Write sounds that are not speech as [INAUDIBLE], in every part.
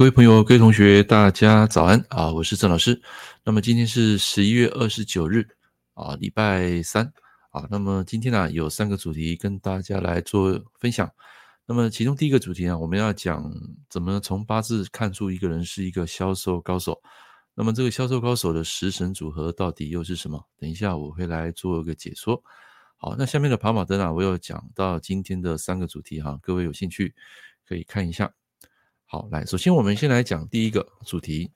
各位朋友、各位同学，大家早安啊！我是郑老师。那么今天是十一月二十九日啊，礼拜三啊。那么今天呢，有三个主题跟大家来做分享。那么其中第一个主题呢，我们要讲怎么从八字看出一个人是一个销售高手。那么这个销售高手的食神组合到底又是什么？等一下我会来做一个解说。好，那下面的跑马灯啊，我有讲到今天的三个主题哈，各位有兴趣可以看一下。好，来，首先我们先来讲第一个主题，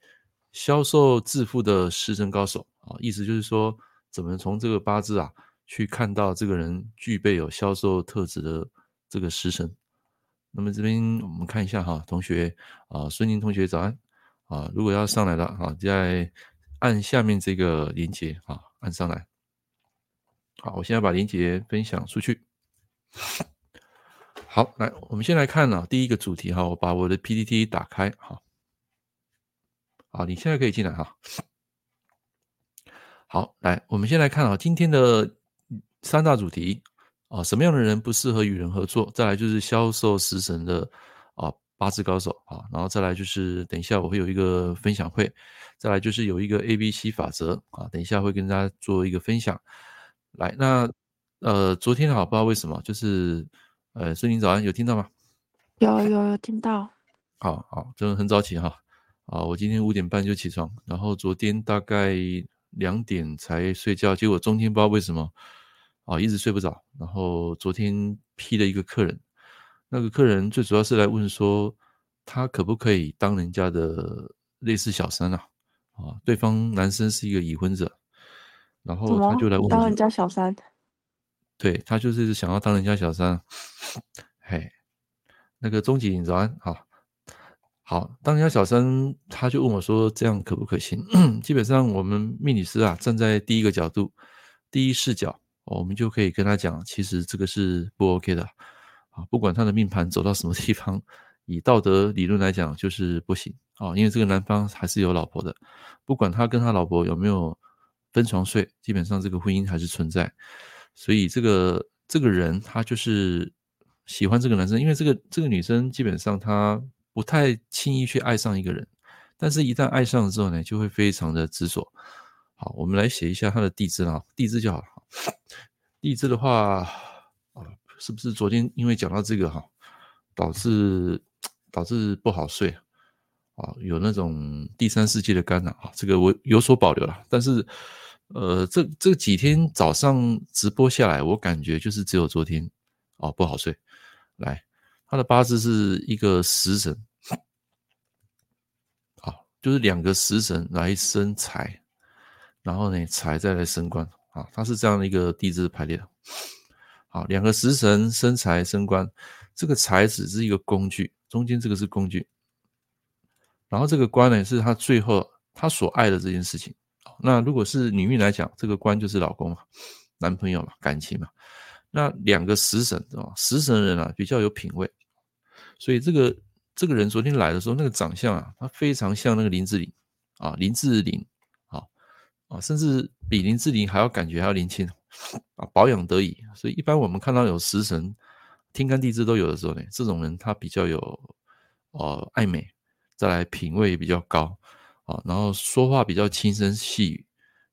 销售致富的食神高手啊，意思就是说，怎么从这个八字啊，去看到这个人具备有销售特质的这个食神。那么这边我们看一下哈，同学啊，孙宁同学早安啊，如果要上来了啊，再按下面这个连接啊，按上来。好，我现在把连接分享出去。好，来，我们先来看呢，第一个主题哈，我把我的 PPT 打开，哈，好，你现在可以进来哈。好，来，我们先来看啊，今天的三大主题啊，什么样的人不适合与人合作？再来就是销售食神的啊八字高手啊，然后再来就是等一下我会有一个分享会，再来就是有一个 ABC 法则啊，等一下会跟大家做一个分享。来，那呃，昨天好，不知道为什么就是。呃，孙宁早安，有听到吗？有有有听到。[LAUGHS] 好好，真的很早起哈。啊，我今天五点半就起床，然后昨天大概两点才睡觉，结果中间不知道为什么啊，一直睡不着。然后昨天批了一个客人，那个客人最主要是来问说，他可不可以当人家的类似小三啊？啊，对方男生是一个已婚者，然后他就来问当人家小三。对，他就是想要当人家小三，[LAUGHS] 嘿，那个钟景早安，好，好，当人家小三，他就问我说，这样可不可行？[CLEARS THROAT] 基本上我们命理师啊，站在第一个角度，第一视角，我们就可以跟他讲，其实这个是不 OK 的，啊，不管他的命盘走到什么地方，以道德理论来讲就是不行啊，因为这个男方还是有老婆的，不管他跟他老婆有没有分床睡，基本上这个婚姻还是存在。所以这个这个人他就是喜欢这个男生，因为这个这个女生基本上她不太轻易去爱上一个人，但是一旦爱上了之后呢，就会非常的执着。好，我们来写一下她的地支啊，地支就好了。地支的话啊，是不是昨天因为讲到这个哈，导致导致不好睡啊，有那种第三世界的干扰啊，这个我有所保留了，但是。呃，这这几天早上直播下来，我感觉就是只有昨天哦不好睡。来，他的八字是一个食神，好，就是两个食神来生财，然后呢财再来生官啊，他是这样的一个地支排列的。好，两个食神生财生官，这个财只是一个工具，中间这个是工具，然后这个官呢是他最后他所爱的这件事情。那如果是女命来讲，这个官就是老公嘛，男朋友嘛，感情嘛。那两个食神啊，食神人啊比较有品味，所以这个这个人昨天来的时候，那个长相啊，他非常像那个林志玲啊，林志玲啊啊，甚至比林志玲还要感觉还要年轻啊，保养得宜。所以一般我们看到有食神天干地支都有的时候呢，这种人他比较有呃爱美，再来品味也比较高。啊，然后说话比较轻声细语，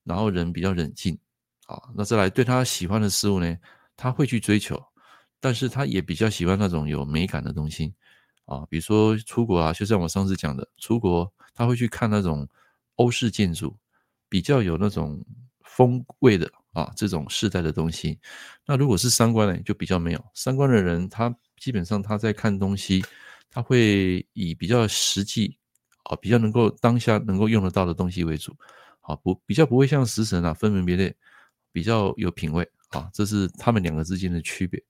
然后人比较冷静，啊，那再来对他喜欢的事物呢，他会去追求，但是他也比较喜欢那种有美感的东西，啊，比如说出国啊，就像我上次讲的，出国他会去看那种欧式建筑，比较有那种风味的啊，这种世代的东西。那如果是三观呢，就比较没有，三观的人他基本上他在看东西，他会以比较实际。啊，比较能够当下能够用得到的东西为主，啊，不比较不会像食神啊分门别类，比较有品味啊，这是他们两个之间的区别。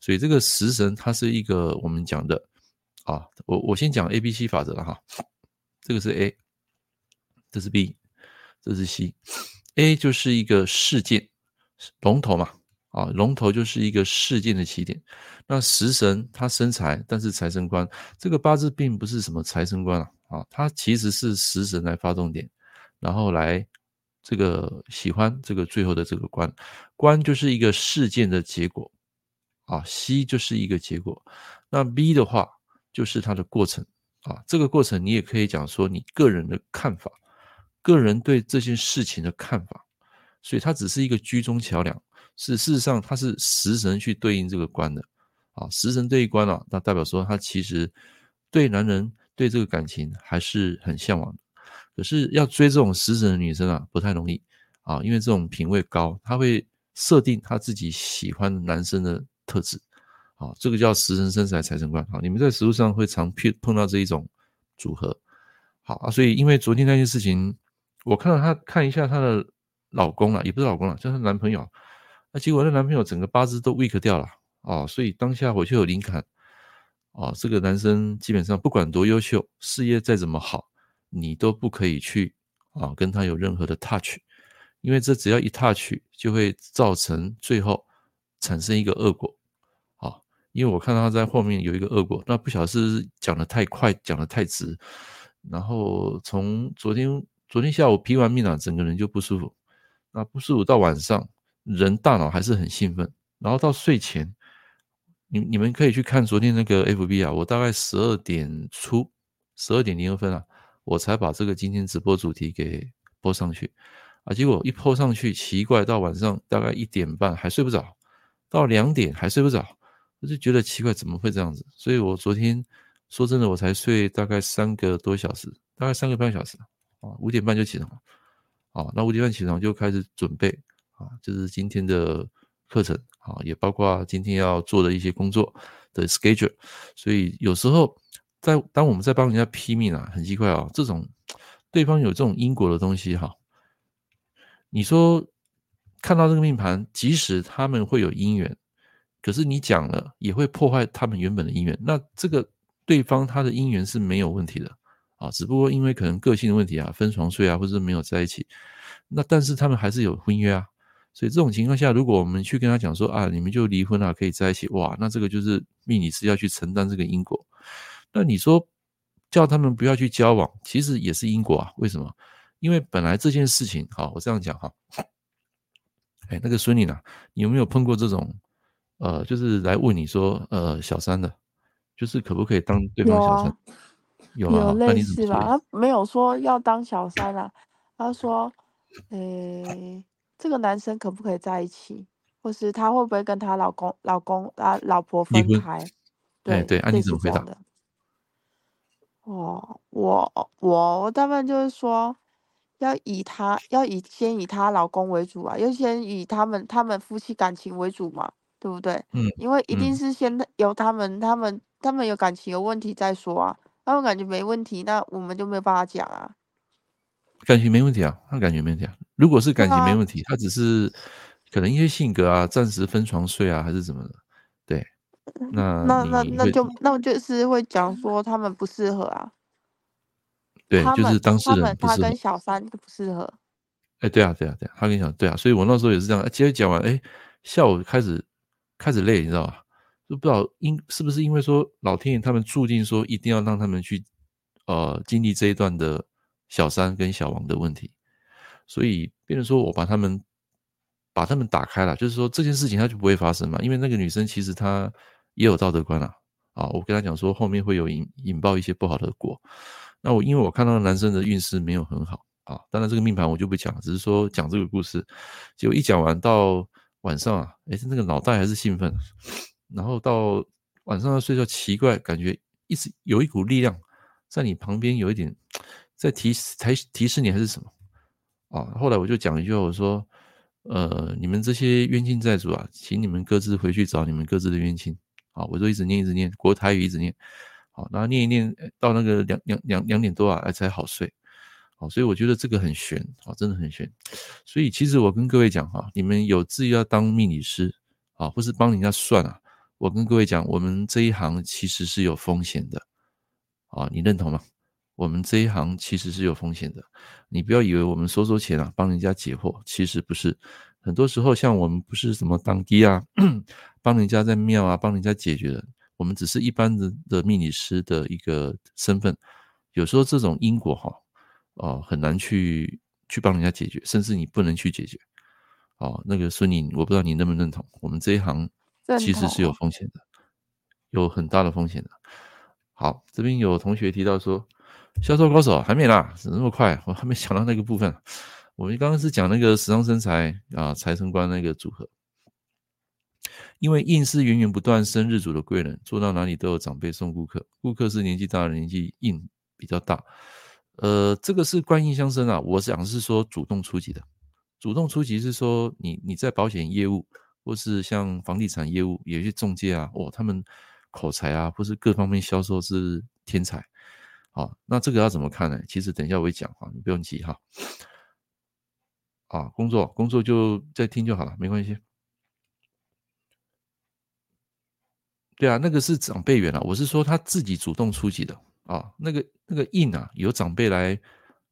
所以这个食神它是一个我们讲的啊，我我先讲 A B C 法则了哈，这个是 A，这是 B，这是 C，A 就是一个事件龙头嘛，啊，龙头就是一个事件的起点。那食神它生财，但是财生官，这个八字并不是什么财生官啊。啊，他其实是食神来发动点，然后来这个喜欢这个最后的这个官，官就是一个事件的结果，啊，C 就是一个结果，那 B 的话就是它的过程，啊，这个过程你也可以讲说你个人的看法，个人对这件事情的看法，所以它只是一个居中桥梁。是事实上，它是食神去对应这个官的啊，食神对应官啊，那代表说他其实对男人对这个感情还是很向往的。可是要追这种食神的女生啊，不太容易啊，因为这种品味高，他会设定他自己喜欢男生的特质。啊，这个叫食神生财财神官。好，你们在实务上会常碰碰到这一种组合。好啊，所以因为昨天那件事情，我看到她看一下她的老公了，也不是老公了，就是男朋友。那结果那男朋友整个八字都 weak 掉了啊，所以当下我就有灵感啊，这个男生基本上不管多优秀，事业再怎么好，你都不可以去啊跟他有任何的 touch，因为这只要一 touch 就会造成最后产生一个恶果。啊因为我看到他在后面有一个恶果，那不晓得是讲得太快，讲得太直，然后从昨天昨天下午批完命了，整个人就不舒服，那不舒服到晚上，人大脑还是很兴奋，然后到睡前，你你们可以去看昨天那个 FB 啊，我大概十二点出，十二点零二分啊，我才把这个今天直播主题给播上去，啊，结果一 po 上去，奇怪，到晚上大概一点半还睡不着，到两点还睡不着。我就觉得奇怪，怎么会这样子？所以我昨天说真的，我才睡大概三个多小时，大概三个半小时啊，五点半就起床了，啊，那五点半起床就开始准备啊，就是今天的课程啊，也包括今天要做的一些工作的 schedule。所以有时候在当我们在帮人家批命啊，很奇怪啊，这种对方有这种因果的东西哈，你说看到这个命盘，即使他们会有姻缘。可是你讲了也会破坏他们原本的姻缘，那这个对方他的姻缘是没有问题的啊，只不过因为可能个性的问题啊，分床睡啊，或者是没有在一起，那但是他们还是有婚约啊，所以这种情况下，如果我们去跟他讲说啊，你们就离婚了，可以在一起，哇，那这个就是命理师要去承担这个因果。那你说叫他们不要去交往，其实也是因果啊？为什么？因为本来这件事情，好，我这样讲哈，哎，那个孙女呢，你有没有碰过这种？呃，就是来问你说，呃，小三的，就是可不可以当对方小三？有啊，有类似吧？他没有说要当小三啊，他说，诶、欸，这个男生可不可以在一起，或是他会不会跟他老公、老公啊、老婆分开？对对，那、啊、你怎么回答的？哦，我我我大部分就是说，要以他要以先以她老公为主啊，要先以他们他们夫妻感情为主嘛。对不对？嗯，因为一定是先由他们，嗯、他们，他们有感情有问题再说啊。他们感觉没问题，那我们就没有办法讲啊。感情没问题啊，他感情没问题啊。如果是感情没问题，啊、他只是可能因为性格啊，暂时分床睡啊，还是怎么的？对，那那那那就那我就是会讲说他们不适合啊。对，就是当事人不适合。他跟小三不适合。哎，对啊，对啊，对啊，他跟你讲，对啊，所以我那时候也是这样。接着讲完，哎，下午开始。开始累，你知道吧？就不知道因是不是因为说老天爷他们注定说一定要让他们去呃经历这一段的小三跟小王的问题，所以变成说我把他们把他们打开了，就是说这件事情他就不会发生嘛。因为那个女生其实她也有道德观啊啊，我跟她讲说后面会有引引爆一些不好的果。那我因为我看到男生的运势没有很好啊，当然这个命盘我就不讲，只是说讲这个故事，结果一讲完到。晚上啊，哎，那个脑袋还是兴奋，然后到晚上要睡觉，奇怪，感觉一直有一股力量在你旁边，有一点在提才提示你还是什么啊？后来我就讲一句话，我说，呃，你们这些冤亲债主啊，请你们各自回去找你们各自的冤亲啊！我就一直念一直念国台语一直念，好，然后念一念到那个两两两两点多啊，才好睡。好，所以我觉得这个很玄啊，真的很玄。所以其实我跟各位讲哈，你们有志要当命理师啊，或是帮人家算啊，我跟各位讲，我们这一行其实是有风险的啊，你认同吗？我们这一行其实是有风险的，你不要以为我们收收钱啊，帮人家解惑，其实不是。很多时候像我们不是什么当地啊，[CLEARS THROAT] 帮人家在庙啊，帮人家解决的，我们只是一般的的命理师的一个身份。有时候这种因果哈。哦，很难去去帮人家解决，甚至你不能去解决。哦，那个孙宁，我不知道你认不认同，我们这一行其实是有风险的，有很大的风险的。好，这边有同学提到说，销售高手还没啦，怎么那么快？我还没想到那个部分。我们刚刚是讲那个时尚生财啊，财神官那个组合。因为印是源源不断生日组的贵人，做到哪里都有长辈送顾客，顾客是年纪大的，年纪印比较大。呃，这个是官印相生啊。我想是说主动出击的，主动出击是说你你在保险业务，或是像房地产业务，有些中介啊，哦，他们口才啊，或是各方面销售是天才。好，那这个要怎么看呢？其实等一下我会讲啊，你不用急哈。啊，工作工作就再听就好了，没关系。对啊，那个是长辈缘啊，我是说他自己主动出击的啊。那个那个印啊，有长辈来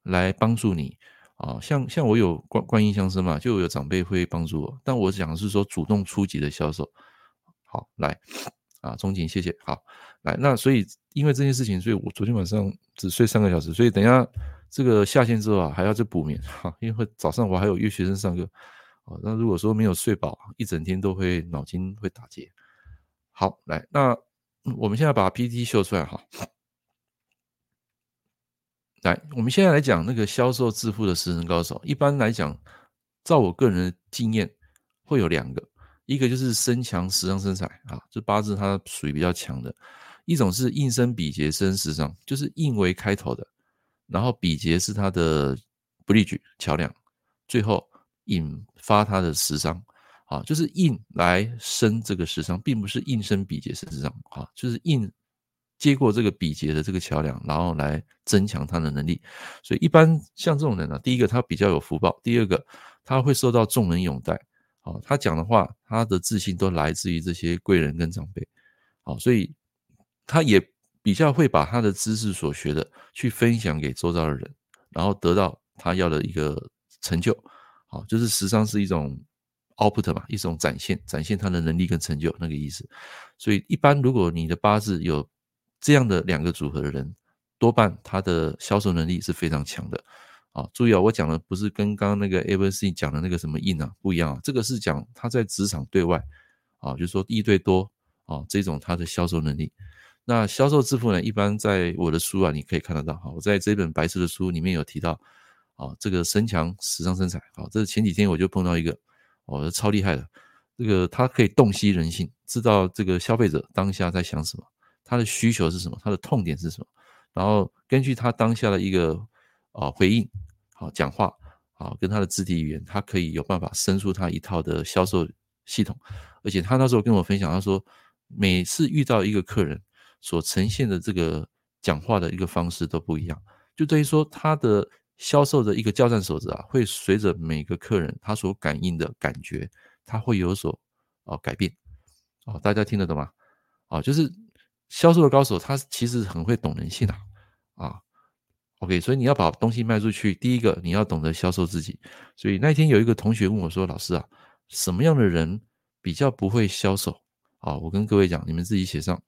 来帮助你啊。像像我有观观音相生嘛，就有长辈会帮助我。但我讲的是说主动出击的销售。好，来啊，钟景，谢谢。好，来，那所以因为这件事情，所以我昨天晚上只睡三个小时，所以等一下这个下线之后啊，还要再补眠哈。因为早上我还有约学生上课啊。那如果说没有睡饱，一整天都会脑筋会打结。好，来，那我们现在把 PPT 秀出来哈。来，我们现在来讲那个销售致富的十人高手。一般来讲，照我个人的经验，会有两个，一个就是身强十伤生财啊，这八字它属于比较强的；一种是应生比劫生十伤，就是印为开头的，然后比劫是它的 bridge 桥梁，最后引发它的十伤。啊，就是印来生这个十伤，并不是印生比劫生十伤啊，就是印接过这个比劫的这个桥梁，然后来增强他的能力。所以一般像这种人呢、啊，第一个他比较有福报，第二个他会受到众人拥戴。啊，他讲的话，他的自信都来自于这些贵人跟长辈。啊，所以他也比较会把他的知识所学的去分享给周遭的人，然后得到他要的一个成就。好，就是实际上是一种。output 嘛，一种展现，展现他的能力跟成就那个意思。所以一般如果你的八字有这样的两个组合的人，多半他的销售能力是非常强的。啊，注意啊，我讲的不是跟刚刚那个 ABC 讲的那个什么印啊不一样啊，这个是讲他在职场对外啊，就是说一对多啊这种他的销售能力。那销售致富呢，一般在我的书啊你可以看得到哈，我在这本白色的书里面有提到啊，这个身强时尚、身材啊，这是前几天我就碰到一个。哦，超厉害的，这个他可以洞悉人性，知道这个消费者当下在想什么，他的需求是什么，他的痛点是什么，然后根据他当下的一个啊回应，好讲话，啊跟他的肢体语言，他可以有办法生出他一套的销售系统，而且他那时候跟我分享，他说每次遇到一个客人所呈现的这个讲话的一个方式都不一样，就等于说他的。销售的一个交战守则啊，会随着每个客人他所感应的感觉，他会有所啊改变啊，大家听得懂吗？啊，就是销售的高手，他其实很会懂人性的啊。OK，所以你要把东西卖出去，第一个你要懂得销售自己。所以那天有一个同学问我说：“老师啊，什么样的人比较不会销售？”啊，我跟各位讲，你们自己写上，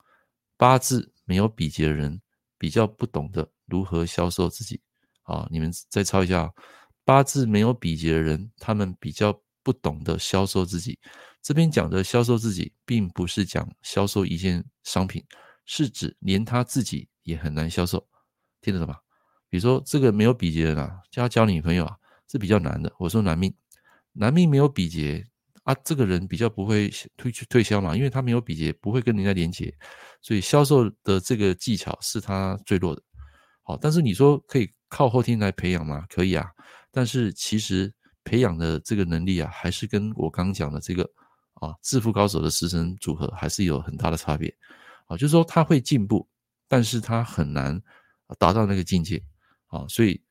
八字没有比劫的人比较不懂得如何销售自己。啊，你们再抄一下，八字没有比劫的人，他们比较不懂得销售自己。这边讲的销售自己，并不是讲销售一件商品，是指连他自己也很难销售，听得懂吗？比如说这个没有比劫的人啊，叫他交女朋友啊，是比较难的。我说男命，男命没有比劫啊，这个人比较不会推去推销嘛，因为他没有比劫，不会跟人家连接，所以销售的这个技巧是他最弱的。好，但是你说可以。靠后天来培养吗？可以啊，但是其实培养的这个能力啊，还是跟我刚讲的这个啊致富高手的食神组合还是有很大的差别啊。就是说他会进步，但是他很难达到那个境界啊。所以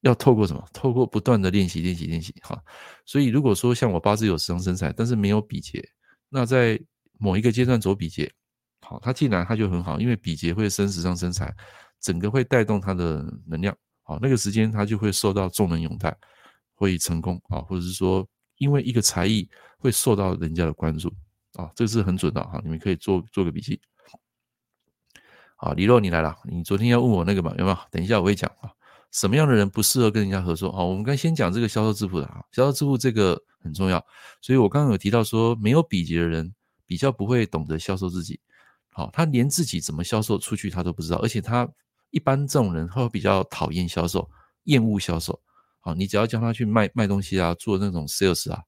要透过什么？透过不断的练习，练习，练习哈。所以如果说像我八字有食伤生财，但是没有比劫，那在某一个阶段走比劫，好，他进来他就很好，因为比劫会生食伤生财，整个会带动他的能量。好，那个时间他就会受到众人拥戴，会成功啊，或者是说，因为一个才艺会受到人家的关注啊，这是很准的哈，你们可以做做个笔记。好，李洛你来了，你昨天要问我那个嘛，有没有？等一下我会讲啊，什么样的人不适合跟人家合作？好，我们刚先讲这个销售致富的啊，销售致富这个很重要，所以我刚刚有提到说，没有比劫的人比较不会懂得销售自己，好，他连自己怎么销售出去他都不知道，而且他一般这种人他会比较讨厌销售，厌恶销售。好，你只要叫他去卖卖东西啊，做那种 sales 啊，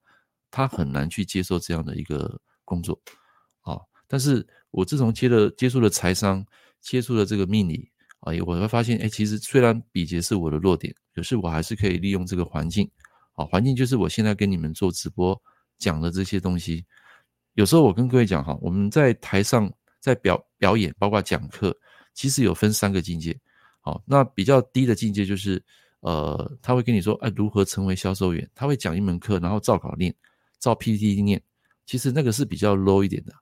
他很难去接受这样的一个工作。好，但是我自从接了接触了财商，接触了这个命理啊，我会发现，哎，其实虽然比劫是我的弱点，可是我还是可以利用这个环境。好，环境就是我现在跟你们做直播讲的这些东西。有时候我跟各位讲哈，我们在台上。在表表演，包括讲课，其实有分三个境界。好，那比较低的境界就是，呃，他会跟你说，哎，如何成为销售员？他会讲一门课，然后照稿念，照 PPT 念。其实那个是比较 low 一点的。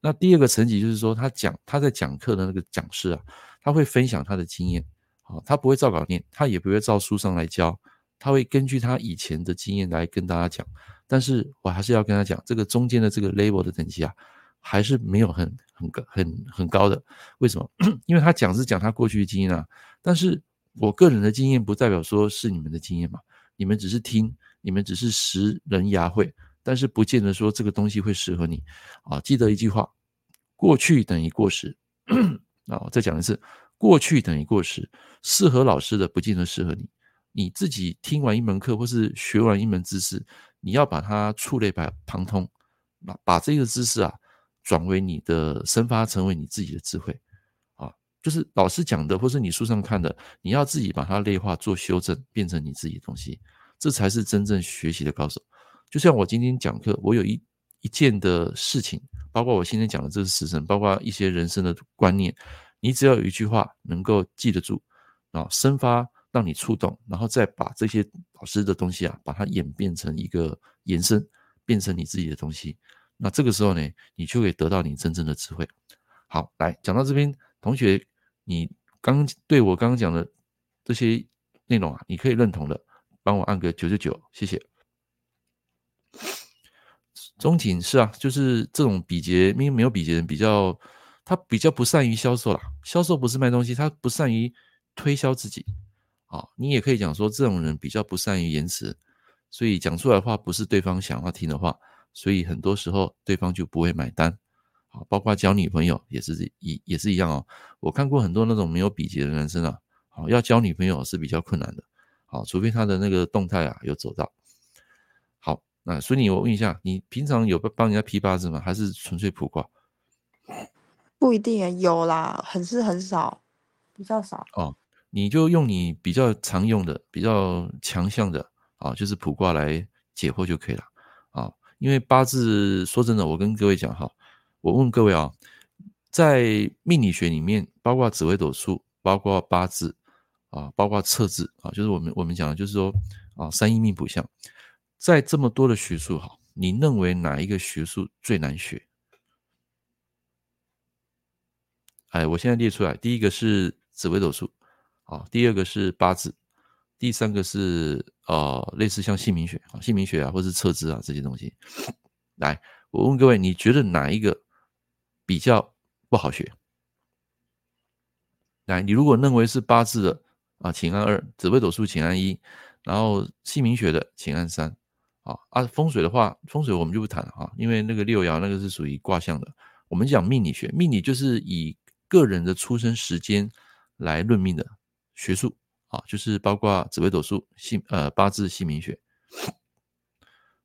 那第二个层级就是说，他讲他在讲课的那个讲师啊，他会分享他的经验。好，他不会照稿念，他也不会照书上来教，他会根据他以前的经验来跟大家讲。但是我还是要跟他讲，这个中间的这个 level 的等级啊。还是没有很很高很很高的，为什么？因为他讲是讲他过去的经验啊，但是我个人的经验不代表说是你们的经验嘛，你们只是听，你们只是识人牙慧，但是不见得说这个东西会适合你啊。记得一句话，过去等于过时啊。我再讲一次，过去等于过时，适合老师的不见得适合你。你自己听完一门课或是学完一门知识，你要把它触类旁通，把把这个知识啊。转为你的生发，成为你自己的智慧，啊，就是老师讲的，或是你书上看的，你要自己把它内化做修正，变成你自己的东西，这才是真正学习的高手。就像我今天讲课，我有一一件的事情，包括我今天讲的这个时辰，包括一些人生的观念，你只要有一句话能够记得住，啊，生发让你触动，然后再把这些老师的东西啊，把它演变成一个延伸，变成你自己的东西。那这个时候呢，你就可以得到你真正的智慧。好，来讲到这边，同学，你刚对我刚刚讲的这些内容啊，你可以认同的，帮我按个九九九，谢谢。中景是啊，就是这种比劫，因为没有比劫人比较，他比较不善于销售啦。销售不是卖东西，他不善于推销自己。啊，你也可以讲说，这种人比较不善于言辞，所以讲出来的话不是对方想要听的话。所以很多时候对方就不会买单，啊，包括交女朋友也是一也是一样哦。我看过很多那种没有比劫的男生啊，好，要交女朋友是比较困难的，好，除非他的那个动态啊有走到。好，那所以我问一下，你平常有帮人家批八字吗？还是纯粹卜卦？不一定，有啦，很是很少，比较少。哦，你就用你比较常用的、比较强项的啊，就是卜卦来解惑就可以了啊。因为八字说真的，我跟各位讲哈，我问各位啊，在命理学里面，包括紫微斗数，包括八字啊，包括测字啊，就是我们我们讲的，就是说啊，三一命卜相，在这么多的学术哈，你认为哪一个学术最难学？哎，我现在列出来，第一个是紫微斗数，啊，第二个是八字。第三个是呃，类似像姓名学啊、姓名学啊，或是测字啊这些东西。来，我问各位，你觉得哪一个比较不好学？来，你如果认为是八字的啊，请按二；紫微斗数请按一；然后姓名学的请按三。啊啊，风水的话，风水我们就不谈了啊，因为那个六爻那个是属于卦象的。我们讲命理学，命理就是以个人的出生时间来论命的学术。啊，就是包括紫微斗数、姓呃八字、姓名学。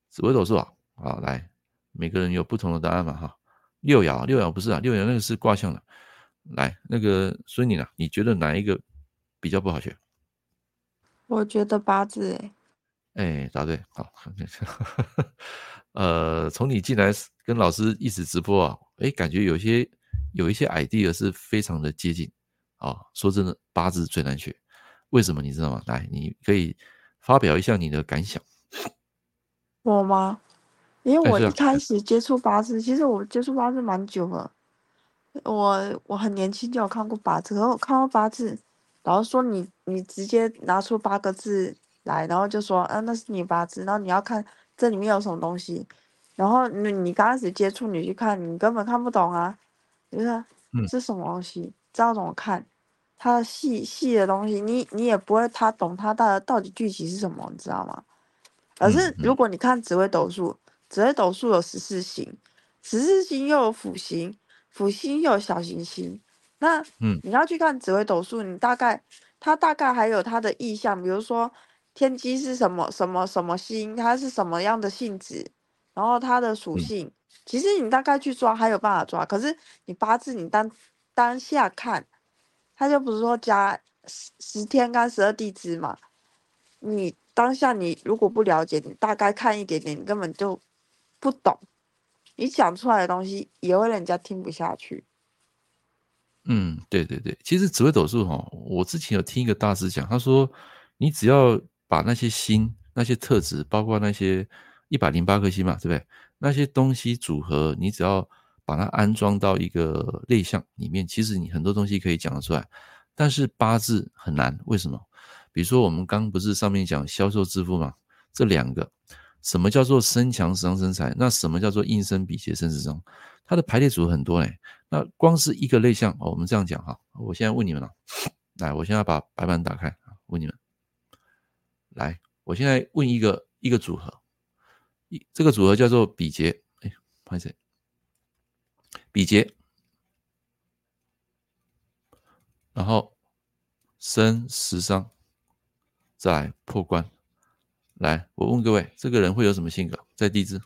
紫微斗数啊，啊来，每个人有不同的答案嘛哈。六爻，六爻不是啊，六爻那个是卦象的。来，那个孙女呢，你觉得哪一个比较不好学？我觉得八字诶。哎，答对，好。[LAUGHS] 呃，从你进来跟老师一直直播啊，哎，感觉有些有一些 idea 是非常的接近啊。说真的，八字最难学。为什么你知道吗？来，你可以发表一下你的感想。我吗？因为我一开始接触八字，其实我接触八字蛮久了。我我很年轻就有看过八字，可是我看过八字，然后说你你直接拿出八个字来，然后就说，啊，那是你八字，然后你要看这里面有什么东西，然后你你刚开始接触，你去看，你根本看不懂啊，你说是什么东西，知道怎么看？它的细细的东西，你你也不会他懂它到到底具体是什么，你知道吗？可是如果你看紫微斗数，紫微斗数有十四星，十四星又有辅星，辅星又有小行星，那嗯，你要去看紫微斗数，你大概它大概还有它的意象，比如说天机是什么什么什么星，它是什么样的性质，然后它的属性，嗯、其实你大概去抓还有办法抓，可是你八字你当当下看，他就不是说加十十天干十二地支嘛，你当下你如果不了解，你大概看一点点，你根本就不懂。你讲出来的东西也会人家听不下去。嗯，对对对，其实紫微斗数哈，我之前有听一个大师讲，他说你只要把那些星、那些特质，包括那些一百零八颗星嘛，对不对？那些东西组合，你只要把它安装到一个类象里面，其实你很多东西可以讲得出来。但是八字很难，为什么？比如说我们刚不是上面讲销售致富嘛，这两个。什么叫做身强时伤身财？那什么叫做印身比劫生食伤？它的排列组合很多嘞。那光是一个类象哦，我们这样讲哈。我现在问你们了，来，我现在把白板打开，问你们，来，我现在问一个一个组合，一这个组合叫做比劫，哎，不好意思，比劫，然后生食伤，再来破关。来，我问各位，这个人会有什么性格？在地支，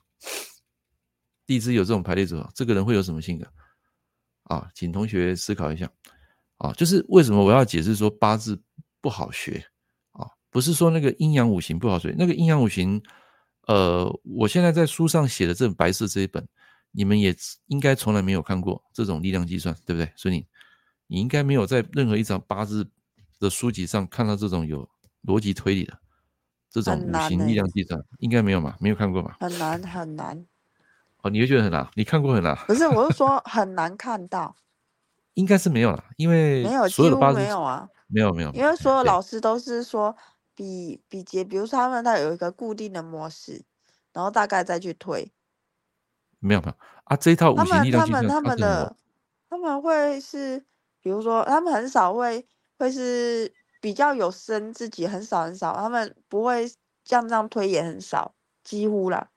地支有这种排列组合，这个人会有什么性格？啊，请同学思考一下。啊，就是为什么我要解释说八字不好学？啊，不是说那个阴阳五行不好学，那个阴阳五行，呃，我现在在书上写的这本白色这一本，你们也应该从来没有看过这种力量计算，对不对？所以你你应该没有在任何一张八字的书籍上看到这种有逻辑推理的。这种五行力量计算应该没有嘛？没有看过嘛？很难很难。哦，你会觉得很难？你看过很难？不是，我是说 [LAUGHS] 很难看到。应该是没有了，因为没有，所有的八字没有啊，没有没有。因为所有老师都是说比比劫，比如说他们他有一个固定的模式，然后大概再去推。没有没有啊，这一套五行力量计算，他们他们他们的他们会是，比如说他们很少会会是。比较有生自己很少很少，他们不会像这样推也很少，几乎啦。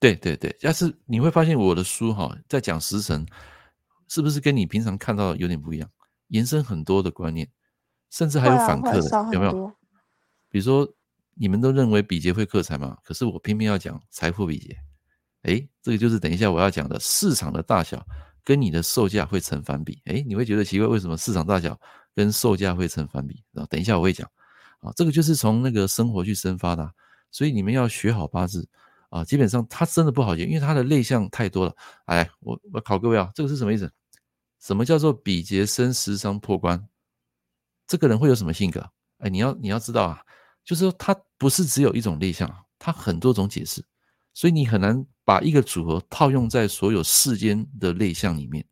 对对对，要是你会发现我的书哈，在讲时辰，是不是跟你平常看到的有点不一样？延伸很多的观念，甚至还有反客的，啊、有没有？比如说，你们都认为比劫会克财嘛？可是我偏偏要讲财富比劫。诶，这个就是等一下我要讲的市场的大小跟你的售价会成反比。诶，你会觉得奇怪，为什么市场大小？跟售价会成反比，然后等一下我会讲，啊，这个就是从那个生活去生发的，所以你们要学好八字啊，基本上它真的不好学，因为它的类象太多了。哎，我我考各位啊，这个是什么意思？什么叫做比劫生食伤破官？这个人会有什么性格？哎，你要你要知道啊，就是说它不是只有一种类象，它很多种解释，所以你很难把一个组合套用在所有世间的类象里面，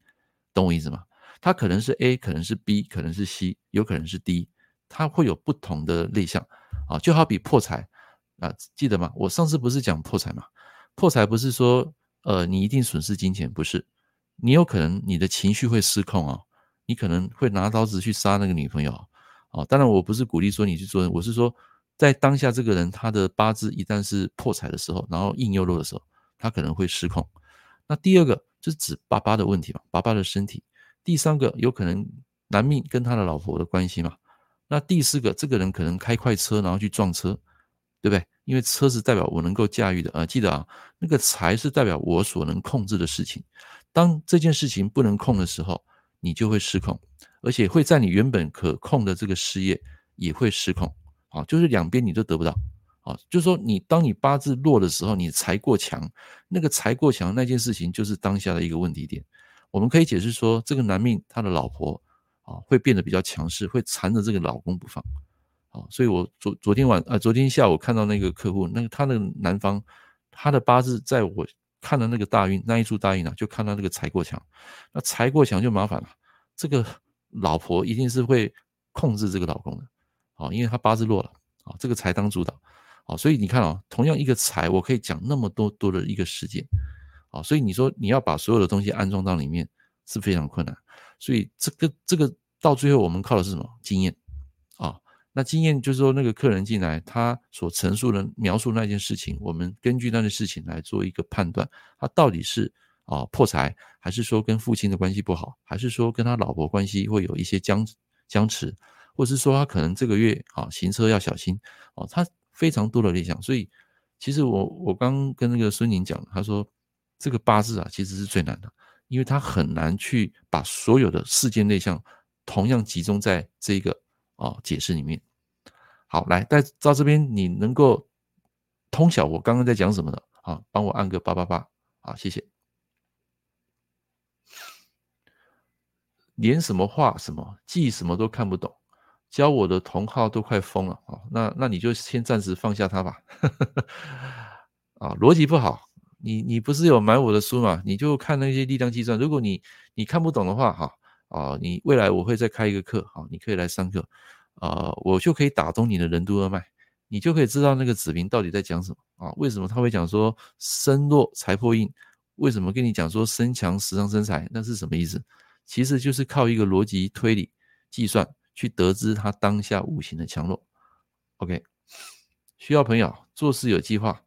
懂我意思吗？它可能是 A，可能是 B，可能是 C，有可能是 D，它会有不同的类象啊，就好比破财啊，记得吗？我上次不是讲破财吗？破财不是说呃你一定损失金钱，不是，你有可能你的情绪会失控啊，你可能会拿刀子去杀那个女朋友啊。当然我不是鼓励说你去做，我是说在当下这个人他的八字一旦是破财的时候，然后硬又弱的时候，他可能会失控。那第二个就是指爸爸的问题嘛，爸爸的身体。第三个有可能男命跟他的老婆的关系嘛？那第四个，这个人可能开快车然后去撞车，对不对？因为车是代表我能够驾驭的啊。记得啊，那个财是代表我所能控制的事情。当这件事情不能控的时候，你就会失控，而且会在你原本可控的这个事业也会失控。啊，就是两边你都得不到。啊，就是说你当你八字弱的时候，你财过强，那个财过强那件事情就是当下的一个问题点。我们可以解释说，这个男命他的老婆啊会变得比较强势，会缠着这个老公不放。啊，所以我昨昨天晚呃昨天下午看到那个客户，那个他那个男方他的八字，在我看到那个大运那一处大运啊，就看到那个财过强，那财过强就麻烦了，这个老婆一定是会控制这个老公的，啊，因为他八字弱了啊，这个财当主导，啊，所以你看啊，同样一个财，我可以讲那么多多的一个事件。啊，所以你说你要把所有的东西安装到里面是非常困难，所以这个这个到最后我们靠的是什么？经验啊，那经验就是说那个客人进来，他所陈述的描述那件事情，我们根据那件事情来做一个判断，他到底是啊破财，还是说跟父亲的关系不好，还是说跟他老婆关系会有一些僵僵持，或者是说他可能这个月啊行车要小心哦，他非常多的类象。所以其实我我刚跟那个孙宁讲，他说这个八字啊其实是最难的，因为他很难去把所有的事件类象同样集中在这个啊解释里面。好，来，在到这边你能够通晓我刚刚在讲什么的啊？帮我按个八八八，啊，谢谢。连什么话什么记什么都看不懂，教我的同好都快疯了啊！那那你就先暂时放下他吧。[LAUGHS] 啊，逻辑不好，你你不是有买我的书吗？你就看那些力量计算。如果你你看不懂的话，哈啊，你未来我会再开一个课，好，你可以来上课。啊、我就可以打通你的任督二脉，你就可以知道那个子平到底在讲什么啊？为什么他会讲说身弱财破印？为什么跟你讲说身强食伤生财？那是什么意思？其实就是靠一个逻辑推理计算去得知他当下五行的强弱。OK，需要朋友做事有计划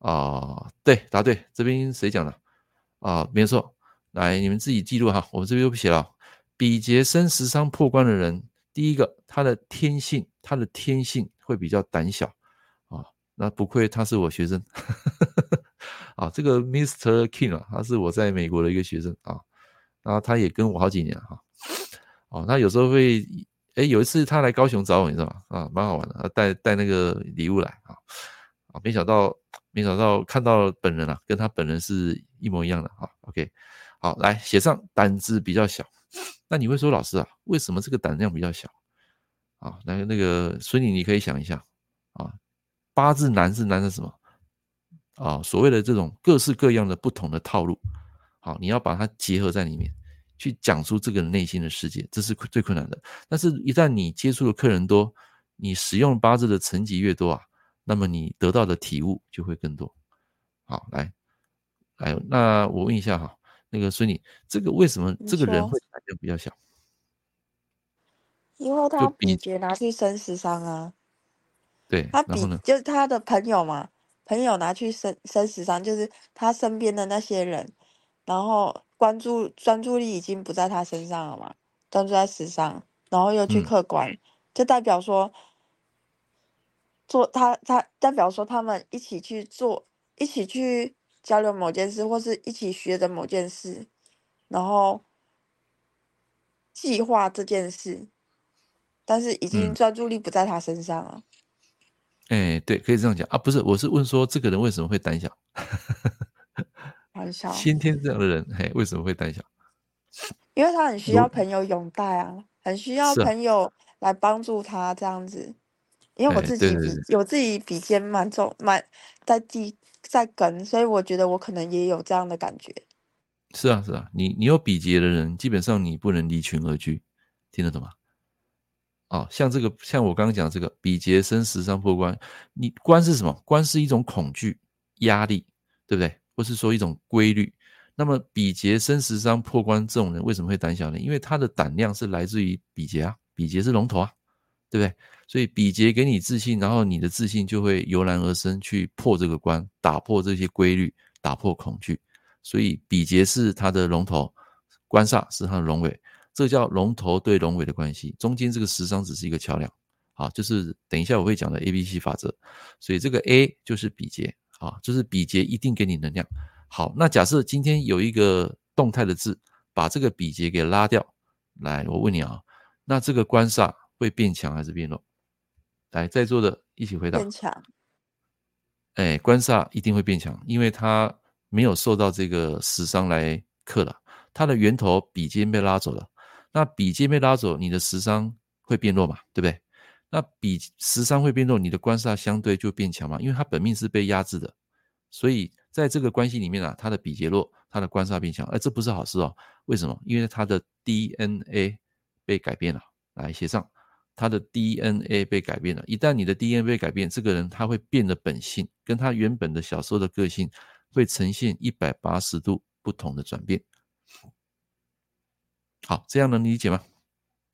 啊、对，答对。这边谁讲的啊？没错，来你们自己记录哈，我们这边又不写了。比劫生食伤破关的人。第一个，他的天性，他的天性会比较胆小啊。那不愧他是我学生，啊，这个 Mr. King 啊，他是我在美国的一个学生啊。然后他也跟我好几年哈。哦，他有时候会，诶，有一次他来高雄找我，你知道吗？啊，蛮好玩的，带带那个礼物来啊。啊，没想到，没想到看到本人啊，跟他本人是一模一样的啊。OK，好，来写上胆子比较小。那你会说，老师啊，为什么这个胆量比较小啊？那个那个孙女，你可以想一下啊，八字难是难在什么啊？所谓的这种各式各样的不同的套路，好，你要把它结合在里面，去讲出这个内心的世界，这是最困难的。但是，一旦你接触的客人多，你使用八字的层级越多啊，那么你得到的体悟就会更多。好，来，来，那我问一下哈。那个孙女，这个为什么这个人会胆量比较小？因为他比劫拿去生死伤啊。对，他比就是他的朋友嘛，朋友拿去生生死伤，就是他身边的那些人，然后关注专注力已经不在他身上了嘛，专注在时尚，然后又去客观，嗯、就代表说做他他代表说他们一起去做，一起去。交流某件事，或是一起学的某件事，然后计划这件事，但是已经专注力不在他身上了。哎、嗯欸，对，可以这样讲啊，不是，我是问说这个人为什么会胆小？胆小，先天这样的人，嘿，为什么会胆小？因为他很需要朋友拥戴啊，很需要朋友来帮助他这样子。因为我自己比，有、欸、自己比肩蛮重，蛮在地。在跟，所以我觉得我可能也有这样的感觉。是啊，是啊，你你有比劫的人，基本上你不能离群而居，听得懂吗？哦，像这个，像我刚刚讲这个比劫生十伤破关，你关是什么？关是一种恐惧、压力，对不对？或是说一种规律。那么比劫生十伤破关这种人为什么会胆小呢？因为他的胆量是来自于比劫啊，比劫是龙头啊，对不对？所以比劫给你自信，然后你的自信就会油然而生，去破这个关，打破这些规律，打破恐惧。所以比劫是他的龙头，官煞是他的龙尾，这叫龙头对龙尾的关系。中间这个十伤只是一个桥梁，啊，就是等一下我会讲的 A B C 法则。所以这个 A 就是比劫，啊，就是比劫一定给你能量。好，那假设今天有一个动态的字，把这个比劫给拉掉，来，我问你啊，那这个官煞会变强还是变弱？来，在座的一起回答。变强。哎，官煞一定会变强，因为它没有受到这个食伤来克了，它的源头比肩被拉走了。那比肩被拉走，你的食伤会变弱嘛？对不对？那比十三会变弱，你的官煞相对就变强嘛？因为它本命是被压制的，所以在这个关系里面啊，它的比劫弱，它的官煞变强，哎，这不是好事哦。为什么？因为它的 DNA 被改变了。来，写上。他的 DNA 被改变了，一旦你的 DNA 被改变，这个人他会变得本性，跟他原本的小时候的个性会呈现一百八十度不同的转变。好，这样能理解吗？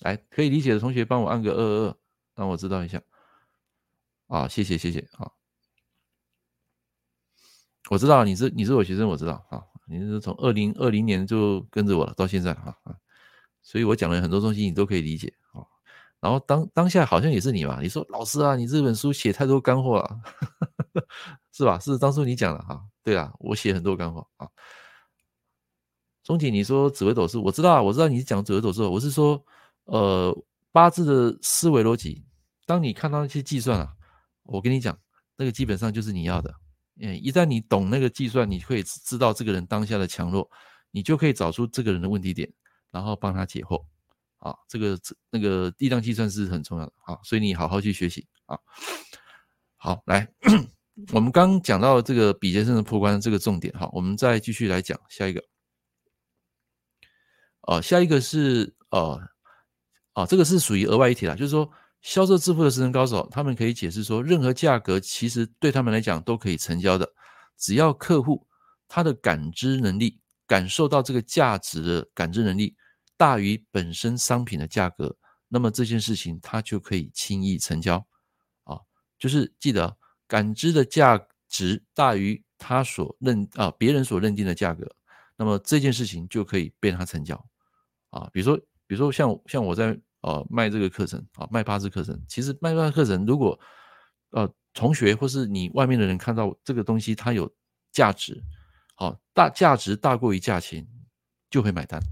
来，可以理解的同学帮我按个二二二，让我知道一下。啊，谢谢谢谢啊，我知道你是你是我学生，我知道啊，你是从二零二零年就跟着我了，到现在啊，所以我讲了很多东西，你都可以理解啊。然后当当下好像也是你嘛，你说老师啊，你这本书写太多干货了，[LAUGHS] 是吧？是当初你讲的哈，对啊，我写很多干货啊。钟姐，你说紫微斗数，我知道啊，我知道你讲紫微斗数，我是说，呃，八字的思维逻辑，当你看到那些计算啊，我跟你讲，那个基本上就是你要的。嗯，一旦你懂那个计算，你会知道这个人当下的强弱，你就可以找出这个人的问题点，然后帮他解惑。啊，这个那个力量计算是很重要的啊，所以你好好去学习啊。好，来，[COUGHS] 我们刚讲到这个比劫生的破关这个重点哈，我们再继续来讲下一个。哦，下一个是呃，啊，这个是属于额外一体啦，就是说。销售致富的食神高手，他们可以解释说，任何价格其实对他们来讲都可以成交的，只要客户他的感知能力，感受到这个价值的感知能力大于本身商品的价格，那么这件事情他就可以轻易成交。啊，就是记得感知的价值大于他所认啊别人所认定的价格，那么这件事情就可以被他成交。啊，比如说，比如说像像我在。呃，卖这个课程啊，卖八字课程。其实卖八字课程，如果呃同学或是你外面的人看到这个东西它有价值，好大价值大过于价钱，就会买单。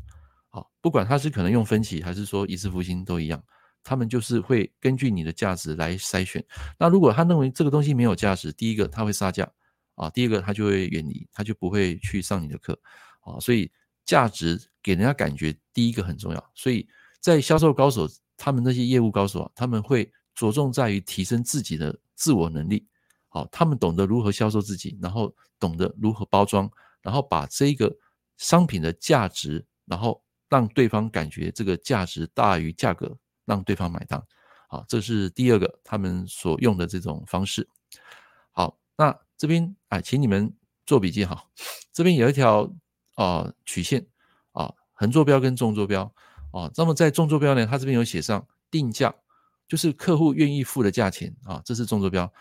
好，不管他是可能用分期还是说一次付清都一样，他们就是会根据你的价值来筛选。那如果他认为这个东西没有价值，第一个他会杀价啊，第二个他就会远离，他就不会去上你的课啊。所以价值给人家感觉第一个很重要，所以。在销售高手，他们那些业务高手啊，他们会着重在于提升自己的自我能力。好，他们懂得如何销售自己，然后懂得如何包装，然后把这个商品的价值，然后让对方感觉这个价值大于价格，让对方买单。好，这是第二个他们所用的这种方式。好，那这边啊，请你们做笔记哈。[LAUGHS] 这边有一条啊曲线啊，横坐标跟纵坐标。哦，那么在纵坐标呢，它这边有写上定价，就是客户愿意付的价钱啊，这是纵坐标。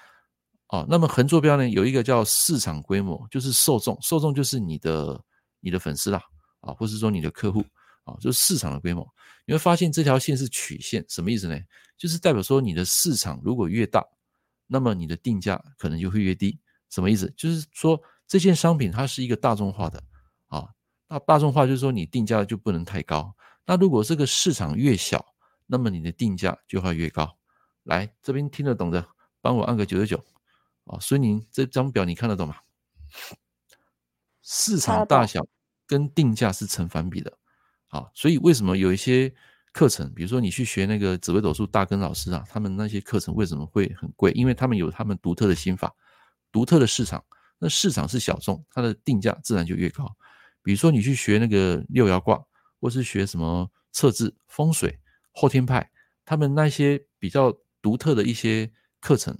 哦，那么横坐标呢，有一个叫市场规模，就是受众，受众就是你的你的粉丝啦，啊，或是说你的客户啊，就是市场的规模。你会发现这条线是曲线，什么意思呢？就是代表说你的市场如果越大，那么你的定价可能就会越低。什么意思？就是说这件商品它是一个大众化的啊，那大众化就是说你定价就不能太高。那如果这个市场越小，那么你的定价就会越高。来，这边听得懂的，帮我按个九十九。啊，孙宁，这张表你看得懂吗？市场大小跟定价是成反比的。好，所以为什么有一些课程，比如说你去学那个紫微斗数大根老师啊，他们那些课程为什么会很贵？因为他们有他们独特的心法，独特的市场。那市场是小众，它的定价自然就越高。比如说你去学那个六爻卦。或是学什么测字、风水、后天派，他们那些比较独特的一些课程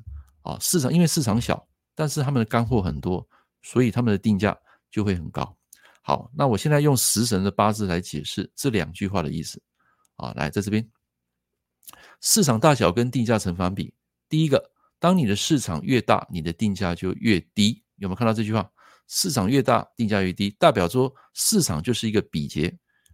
啊，市场因为市场小，但是他们的干货很多，所以他们的定价就会很高。好，那我现在用食神的八字来解释这两句话的意思啊，来在这边，市场大小跟定价成反比。第一个，当你的市场越大，你的定价就越低。有没有看到这句话？市场越大，定价越低，代表说市场就是一个比劫。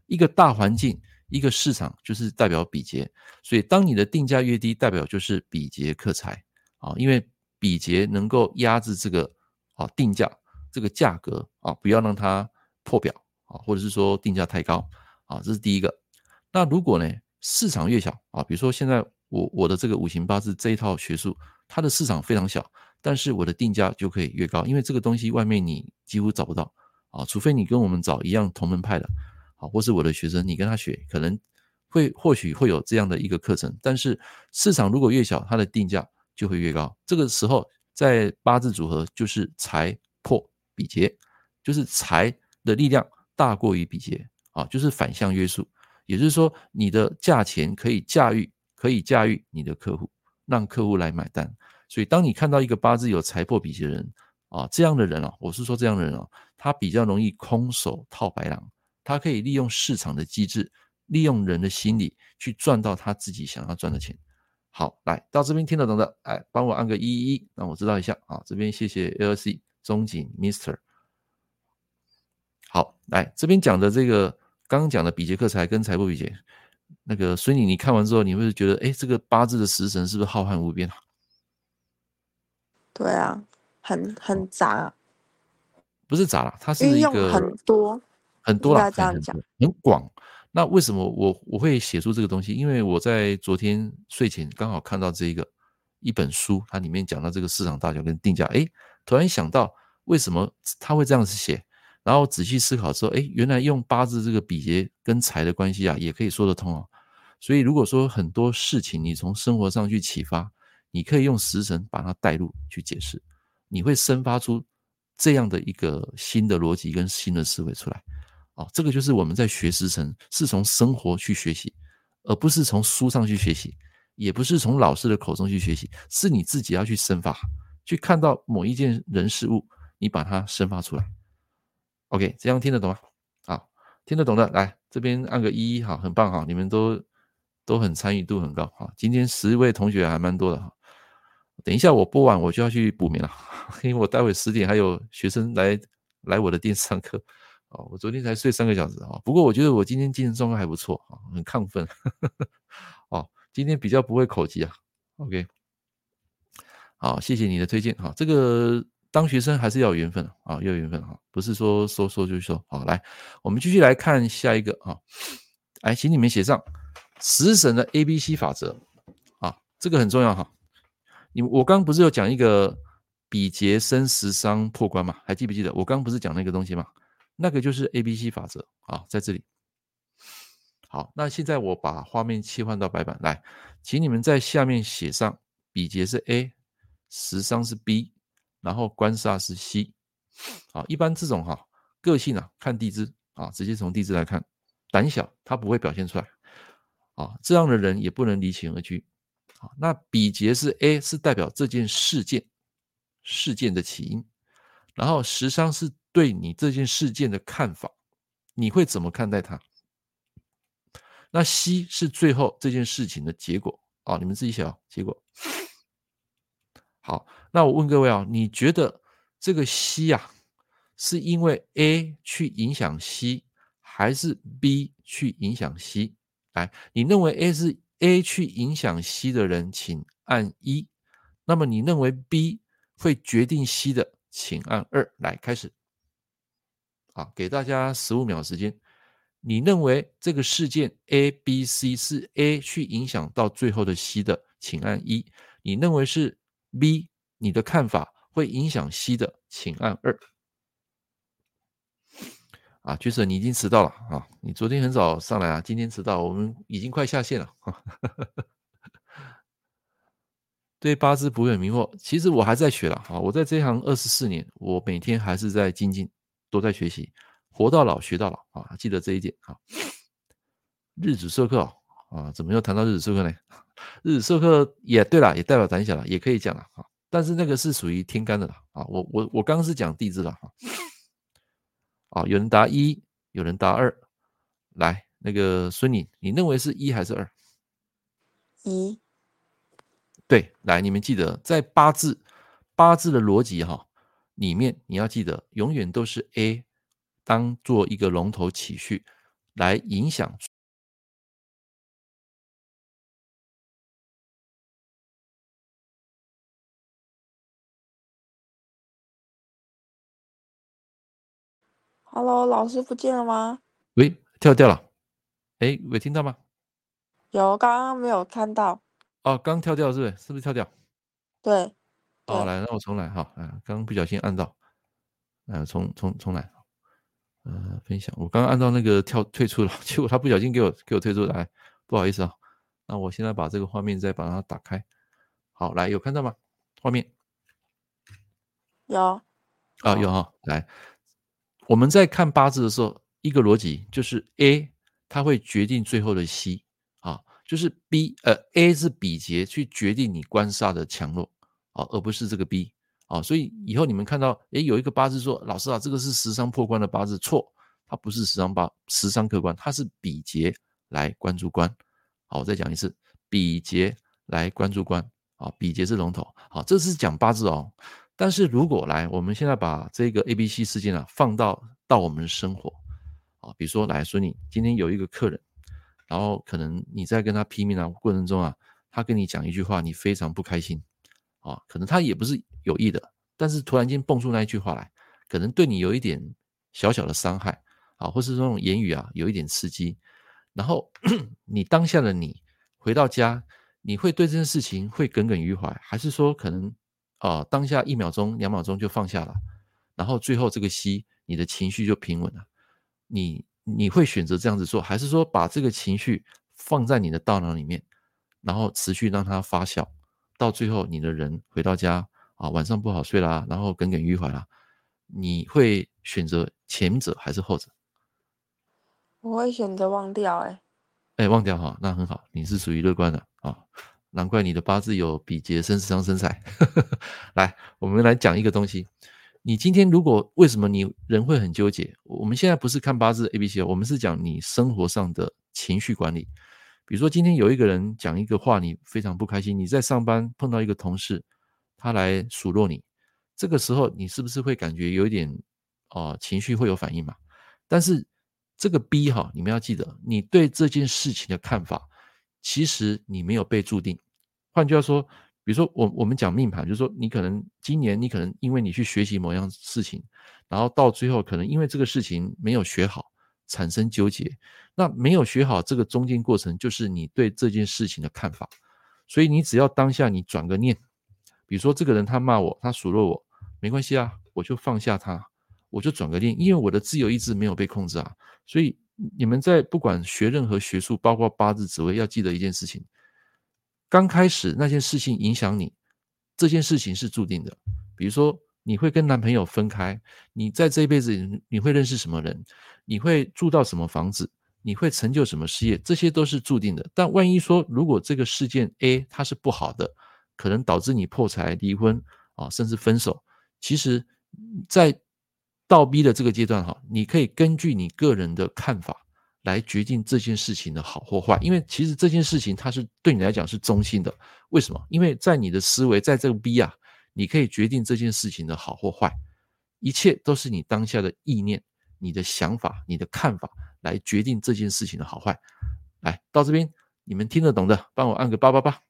一个大环境，一个市场就是代表比劫，所以当你的定价越低，代表就是比劫克财啊，因为比劫能够压制这个啊定价这个价格啊，不要让它破表啊，或者是说定价太高啊，这是第一个。那如果呢市场越小啊，比如说现在我我的这个五行八字这一套学术，它的市场非常小，但是我的定价就可以越高，因为这个东西外面你几乎找不到啊，除非你跟我们找一样同门派的。好，或是我的学生，你跟他学，可能会或许会有这样的一个课程，但是市场如果越小，它的定价就会越高。这个时候，在八字组合就是财破比劫，就是财的力量大过于比劫啊，就是反向约束，也就是说，你的价钱可以驾驭，可以驾驭你的客户，让客户来买单。所以，当你看到一个八字有财破比劫的人啊，这样的人啊，我是说这样的人啊，他比较容易空手套白狼。他可以利用市场的机制，利用人的心理去赚到他自己想要赚的钱。好，来到这边听得懂的，哎，帮我按个一一一，让我知道一下啊。这边谢谢 LC 中景 Mister。好，来这边讲的这个刚刚讲的比劫克财跟财富比劫，那个孙女，你看完之后，你会觉得，哎，这个八字的食神是不是浩瀚无边啊？对啊，很很杂，不是杂了，它是一个很多很多了，这样讲很广。那为什么我我会写出这个东西？因为我在昨天睡前刚好看到这一个一本书，它里面讲到这个市场大小跟定价，哎，突然想到为什么他会这样子写。然后仔细思考之后，哎，原来用八字这个比劫跟财的关系啊，也可以说得通哦。所以如果说很多事情你从生活上去启发，你可以用食神把它带入去解释，你会生发出这样的一个新的逻辑跟新的思维出来。哦，这个就是我们在学食神是从生活去学习，而不是从书上去学习，也不是从老师的口中去学习，是你自己要去生发，去看到某一件人事物，你把它生发出来。OK，这样听得懂吗？好，听得懂的来这边按个一，好，很棒哈，你们都都很参与度很高哈。今天十位同学还蛮多的哈。等一下我播完我就要去补眠了，[LAUGHS] 因为我待会十点还有学生来来我的店上课。哦，我昨天才睡三个小时啊，不过我觉得我今天精神状况还不错啊，很亢奋呵呵。[LAUGHS] 哦，今天比较不会口急啊。OK，好，谢谢你的推荐哈，这个。当学生还是要有缘分啊，要有缘分哈，不是说说说就说。好，来，我们继续来看下一个啊，来，请你们写上食神的 A B C 法则啊，这个很重要哈。你我刚不是有讲一个比劫生食伤破关嘛？还记不记得？我刚刚不是讲那个东西吗？那个就是 A B C 法则啊，在这里。好，那现在我把画面切换到白板来，请你们在下面写上比劫是 A，食伤是 B。然后官煞是 C，啊，一般这种哈个性啊，看地支啊，直接从地支来看，胆小他不会表现出来，啊，这样的人也不能离群而居，啊，那比劫是 A 是代表这件事件事件的起因，然后食伤是对你这件事件的看法，你会怎么看待它？那 C 是最后这件事情的结果，啊，你们自己写哦，结果。好，那我问各位啊，你觉得这个 C 啊，是因为 A 去影响 C，还是 B 去影响 C？来，你认为 A 是 A 去影响 C 的人，请按一；那么你认为 B 会决定 C 的，请按二。来，开始。啊，给大家十五秒时间。你认为这个事件 A、B、C 是 A 去影响到最后的 C 的，请按一；你认为是 B，你的看法会影响 C 的，请按二。啊，角色你已经迟到了啊！你昨天很早上来啊，今天迟到，我们已经快下线了。[LAUGHS] 对八字不会迷惑，其实我还在学了啊！我在这行二十四年，我每天还是在精进，都在学习，活到老学到老啊！记得这一点啊。日子授课啊，怎么又谈到日子授课呢？[LAUGHS] 日子授课也对了，也代表胆小了，也可以讲了啊。但是那个是属于天干的了啊。我我我刚刚是讲地支了哈。啊，有人答一，有人答二。来，那个孙女，你认为是一还是二？一。对，来，你们记得在八字八字的逻辑哈里面，你要记得永远都是 A 当做一个龙头起序来影响。Hello，老师不见了吗？喂，跳掉了。哎，有听到吗？有，刚刚没有看到。哦，刚跳掉是不是？是不是跳掉？对。好，来，那我重来哈。啊，刚刚不小心按到，啊，重重重来。呃，分享，我刚刚按到那个跳退出了，结果他不小心给我给我退出来，不好意思啊。那我现在把这个画面再把它打开。好，来，有看到吗？画面。有。啊，有哈，来。我们在看八字的时候，一个逻辑就是 A，它会决定最后的 C 啊，就是 B，呃，A 是比劫去决定你官煞的强弱啊，而不是这个 B 啊，所以以后你们看到，诶，有一个八字说，老师啊，这个是十伤破关的八字，错，它不是十伤八，十伤克关，它是比劫来关注官。好，我再讲一次，比劫来关注官啊，比劫是龙头，好，这是讲八字哦。但是如果来，我们现在把这个 A、B、C 事件啊放到到我们的生活啊。比如说，来说你今天有一个客人，然后可能你在跟他拼命的过程中啊，他跟你讲一句话，你非常不开心啊，可能他也不是有意的，但是突然间蹦出那一句话来，可能对你有一点小小的伤害啊，或是那种言语啊有一点刺激，然后 [CLEARS THROAT] 你当下的你回到家，你会对这件事情会耿耿于怀，还是说可能？啊、当下一秒钟、两秒钟就放下了，然后最后这个息，你的情绪就平稳了。你你会选择这样子做，还是说把这个情绪放在你的大脑里面，然后持续让它发酵，到最后你的人回到家啊，晚上不好睡啦，然后耿耿于怀啦，你会选择前者还是后者？我会选择忘掉、欸，哎，哎，忘掉哈，那很好，你是属于乐观的啊。难怪你的八字有比劫生食伤生财。[LAUGHS] 来，我们来讲一个东西。你今天如果为什么你人会很纠结？我们现在不是看八字 A、B、C，我们是讲你生活上的情绪管理。比如说今天有一个人讲一个话，你非常不开心。你在上班碰到一个同事，他来数落你，这个时候你是不是会感觉有一点哦、情绪会有反应嘛？但是这个 B 哈，你们要记得，你对这件事情的看法。其实你没有被注定，换句话说，比如说我我们讲命盘，就是说你可能今年你可能因为你去学习某样事情，然后到最后可能因为这个事情没有学好，产生纠结。那没有学好这个中间过程，就是你对这件事情的看法。所以你只要当下你转个念，比如说这个人他骂我，他数落我，没关系啊，我就放下他，我就转个念，因为我的自由意志没有被控制啊，所以。你们在不管学任何学术，包括八字、紫微，要记得一件事情：刚开始那件事情影响你，这件事情是注定的。比如说，你会跟男朋友分开，你在这一辈子你会认识什么人，你会住到什么房子，你会成就什么事业，这些都是注定的。但万一说，如果这个事件 A 它是不好的，可能导致你破财、离婚啊，甚至分手，其实，在倒逼的这个阶段哈，你可以根据你个人的看法来决定这件事情的好或坏，因为其实这件事情它是对你来讲是中性的。为什么？因为在你的思维，在这个 B 啊，你可以决定这件事情的好或坏，一切都是你当下的意念、你的想法、你的看法来决定这件事情的好坏。来到这边，你们听得懂的，帮我按个八八八。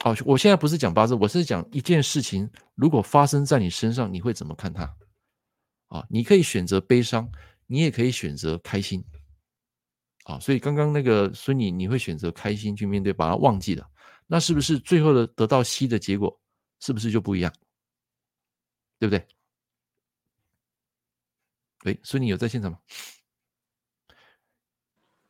好，我现在不是讲八字，我是讲一件事情，如果发生在你身上，你会怎么看它？啊，你可以选择悲伤，你也可以选择开心。啊，所以刚刚那个孙女，你会选择开心去面对，把它忘记了，那是不是最后的得到 C 的结果，是不是就不一样？对不对？喂，孙女有在现场吗？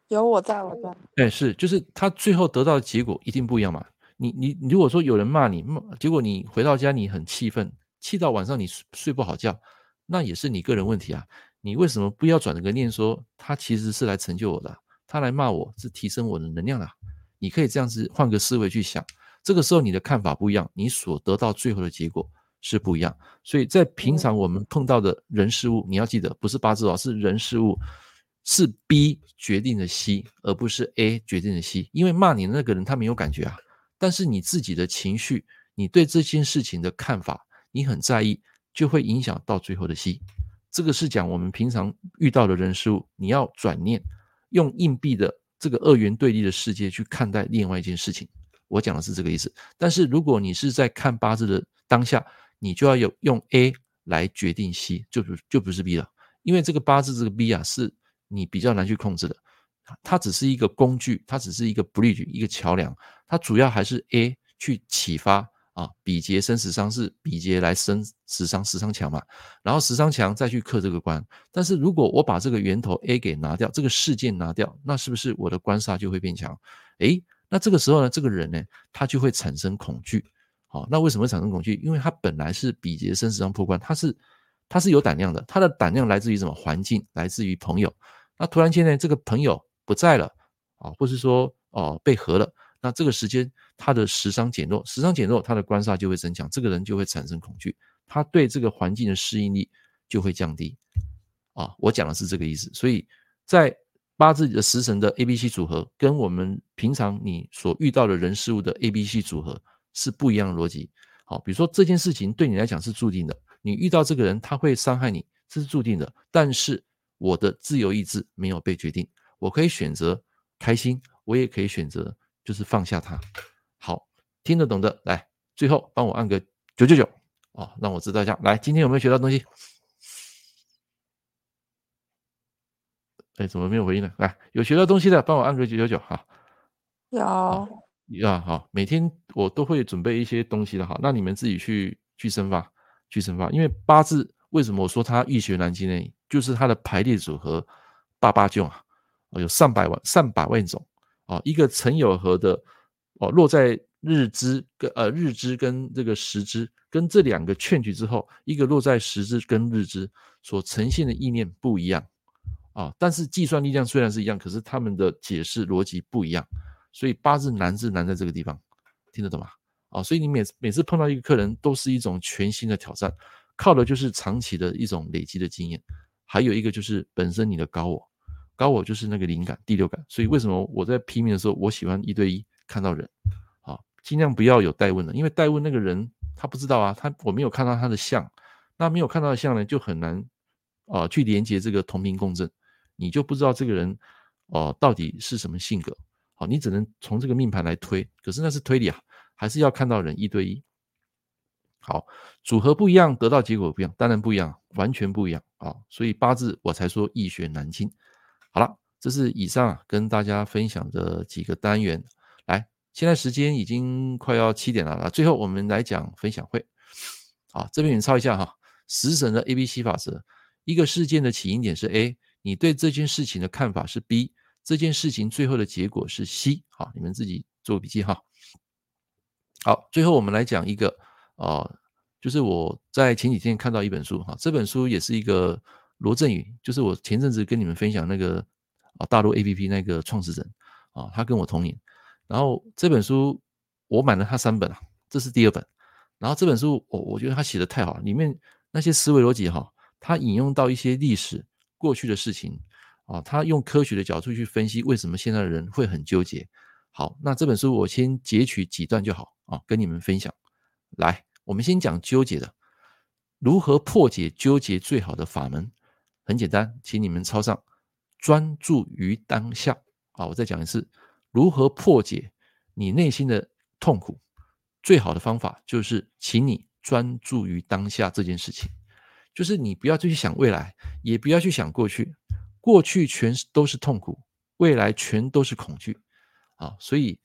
有，我在，我在。哎，是，就是他最后得到的结果一定不一样嘛？你你如果说有人骂你，骂结果你回到家你很气愤，气到晚上你睡不好觉，那也是你个人问题啊。你为什么不要转个念说他其实是来成就我的，他来骂我是提升我的能量的。你可以这样子换个思维去想，这个时候你的看法不一样，你所得到最后的结果是不一样。所以在平常我们碰到的人事物，你要记得不是八字哦，是人事物是 B 决定的 C，而不是 A 决定的 C。因为骂你的那个人他没有感觉啊。但是你自己的情绪，你对这件事情的看法，你很在意，就会影响到最后的 C。这个是讲我们平常遇到的人事物，你要转念，用硬币的这个二元对立的世界去看待另外一件事情。我讲的是这个意思。但是如果你是在看八字的当下，你就要有用 A 来决定 C，就不就不是 B 了，因为这个八字这个 B 啊，是你比较难去控制的。它只是一个工具，它只是一个 bridge，一个桥梁。它主要还是 A 去启发啊，比劫生食伤是比劫来生食伤，食伤强嘛。然后食伤强再去克这个官。但是如果我把这个源头 A 给拿掉，这个事件拿掉，那是不是我的官杀就会变强？诶，那这个时候呢，这个人呢，他就会产生恐惧。好，那为什么会产生恐惧？因为他本来是比劫生食伤破官，他是他是有胆量的，他的胆量来自于什么环境？来自于朋友。那突然间呢，这个朋友。不在了啊，或是说哦被合了，那这个时间他的时伤减弱，时伤减弱，他的官煞就会增强，这个人就会产生恐惧，他对这个环境的适应力就会降低啊。我讲的是这个意思，所以在八字的食神的 A、B、C 组合，跟我们平常你所遇到的人事物的 A、B、C 组合是不一样的逻辑。好，比如说这件事情对你来讲是注定的，你遇到这个人，他会伤害你，这是注定的。但是我的自由意志没有被决定，我可以选择开心，我也可以选择就是放下它。好，听得懂的来，最后帮我按个九九九啊，让我知道一下。来，今天有没有学到东西？哎，怎么没有回应呢？来，有学到东西的，帮我按个九九九哈。有啊，好，每天我都会准备一些东西的哈，那你们自己去去生发，去生发。因为八字为什么我说它易学难精呢？就是它的排列组合八八九啊，有上百万、上百万种啊。一个辰酉合的哦，落在日支跟呃日支跟这个时支跟这两个劝举之后，一个落在时支跟日支所呈现的意念不一样。啊，但是计算力量虽然是一样，可是他们的解释逻辑不一样，所以八字难是难在这个地方，听得懂吗？啊，所以你每次每次碰到一个客人，都是一种全新的挑战，靠的就是长期的一种累积的经验，还有一个就是本身你的高我，高我就是那个灵感、第六感，所以为什么我在批命的时候，我喜欢一对一看到人，啊，尽量不要有代问的，因为代问那个人他不知道啊，他我没有看到他的相，那没有看到的相呢，就很难啊去连接这个同频共振。你就不知道这个人，哦、呃，到底是什么性格？好，你只能从这个命盘来推，可是那是推理啊，还是要看到人一对一。好，组合不一样，得到结果不一样，当然不一样，完全不一样啊。所以八字我才说易学难精。好了，这是以上啊跟大家分享的几个单元。来，现在时间已经快要七点了啦，最后我们来讲分享会。好，这边你抄一下哈，食神的 A B C 法则，一个事件的起因点是 A。你对这件事情的看法是 B，这件事情最后的结果是 C，好，你们自己做笔记哈。好，最后我们来讲一个，呃，就是我在前几天看到一本书哈，这本书也是一个罗振宇，就是我前阵子跟你们分享那个啊大陆 APP 那个创始人啊，他跟我同年，然后这本书我买了他三本啊，这是第二本，然后这本书我我觉得他写的太好了，里面那些思维逻辑哈，他引用到一些历史。过去的事情啊，他用科学的角度去分析为什么现在的人会很纠结。好，那这本书我先截取几段就好啊，跟你们分享。来，我们先讲纠结的，如何破解纠结最好的法门？很简单，请你们抄上专注于当下啊。我再讲一次，如何破解你内心的痛苦？最好的方法就是，请你专注于当下这件事情。就是你不要去想未来，也不要去想过去，过去全是都是痛苦，未来全都是恐惧，啊，所以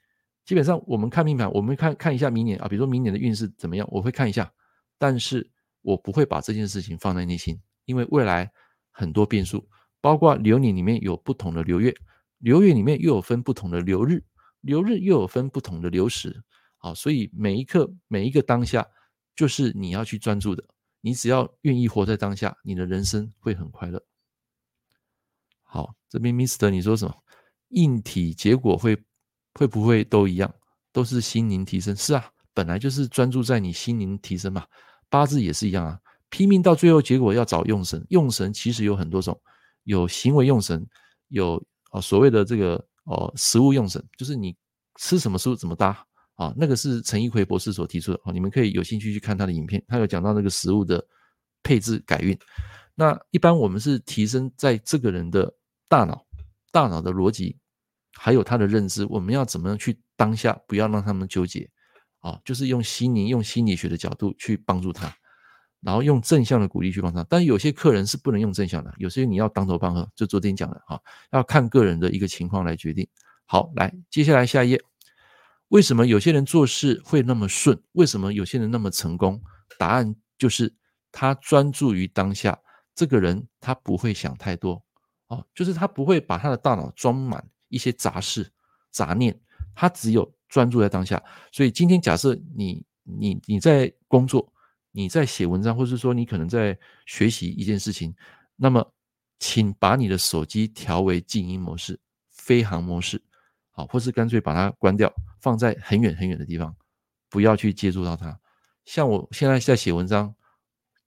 基本上我们看命盘，我们看看一下明年啊，比如说明年的运势怎么样，我会看一下，但是我不会把这件事情放在内心，因为未来很多变数，包括流年里面有不同的流月，流月里面又有分不同的流日，流日又有分不同的流时，好，所以每一刻每一个当下，就是你要去专注的。你只要愿意活在当下，你的人生会很快乐。好，这边 Mister 你说什么？硬体结果会会不会都一样？都是心灵提升？是啊，本来就是专注在你心灵提升嘛。八字也是一样啊，拼命到最后结果要找用神。用神其实有很多种，有行为用神，有啊所谓的这个哦食物用神，就是你吃什么食物怎么搭。啊，那个是陈一奎博士所提出的啊，你们可以有兴趣去看他的影片，他有讲到那个食物的配置改运。那一般我们是提升在这个人的大脑、大脑的逻辑，还有他的认知，我们要怎么样去当下，不要让他们纠结啊，就是用心灵、用心理学的角度去帮助他，然后用正向的鼓励去帮他。但有些客人是不能用正向的，有些你要当头棒喝，就昨天讲的啊，要看个人的一个情况来决定。好，来，接下来下一页。为什么有些人做事会那么顺？为什么有些人那么成功？答案就是他专注于当下。这个人他不会想太多，哦，就是他不会把他的大脑装满一些杂事、杂念，他只有专注在当下。所以今天假设你、你、你在工作，你在写文章，或是说你可能在学习一件事情，那么请把你的手机调为静音模式、飞航模式。好，或是干脆把它关掉，放在很远很远的地方，不要去接触到它。像我现在在写文章，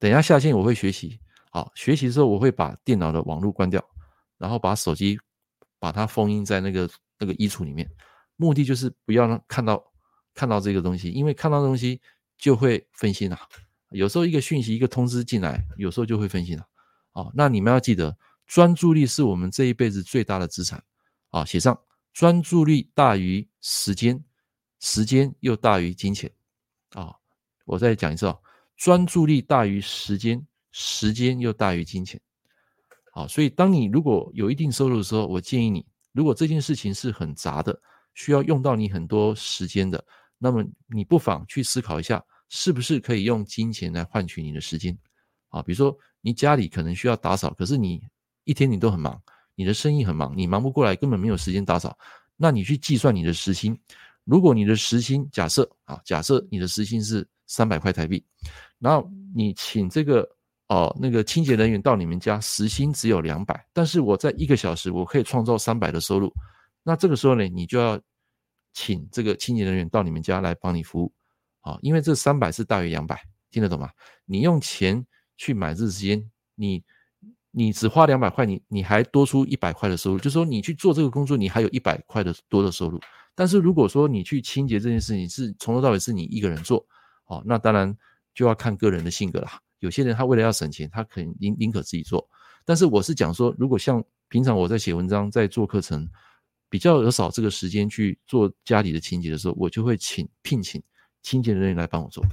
等一下下线我会学习。好，学习的时候我会把电脑的网络关掉，然后把手机把它封印在那个那个衣橱里面，目的就是不要让看到看到这个东西，因为看到东西就会分心啊，有时候一个讯息、一个通知进来，有时候就会分心了。哦，那你们要记得，专注力是我们这一辈子最大的资产。啊，写上专注力大于时间，时间又大于金钱。啊，我再讲一次啊，专注力大于时间，时间又大于金钱。好，所以当你如果有一定收入的时候，我建议你，如果这件事情是很杂的，需要用到你很多时间的，那么你不妨去思考一下，是不是可以用金钱来换取你的时间？啊，比如说你家里可能需要打扫，可是你一天你都很忙，你的生意很忙，你忙不过来，根本没有时间打扫。那你去计算你的时薪，如果你的时薪假设啊，假设你的时薪是三百块台币，然后你请这个。哦，那个清洁人员到你们家，时薪只有两百，但是我在一个小时我可以创造三百的收入。那这个时候呢，你就要请这个清洁人员到你们家来帮你服务，啊，因为这三百是大于两百，听得懂吗？你用钱去买这时间，你你只花两百块，你你还多出一百块的收入，就是说你去做这个工作，你还有一百块的多的收入。但是如果说你去清洁这件事情是从头到尾是你一个人做，哦，那当然就要看个人的性格啦。有些人他为了要省钱，他可能宁宁可自己做。但是我是讲说，如果像平常我在写文章、在做课程，比较有少这个时间去做家里的清洁的时候，我就会请聘请清洁人员来帮我做。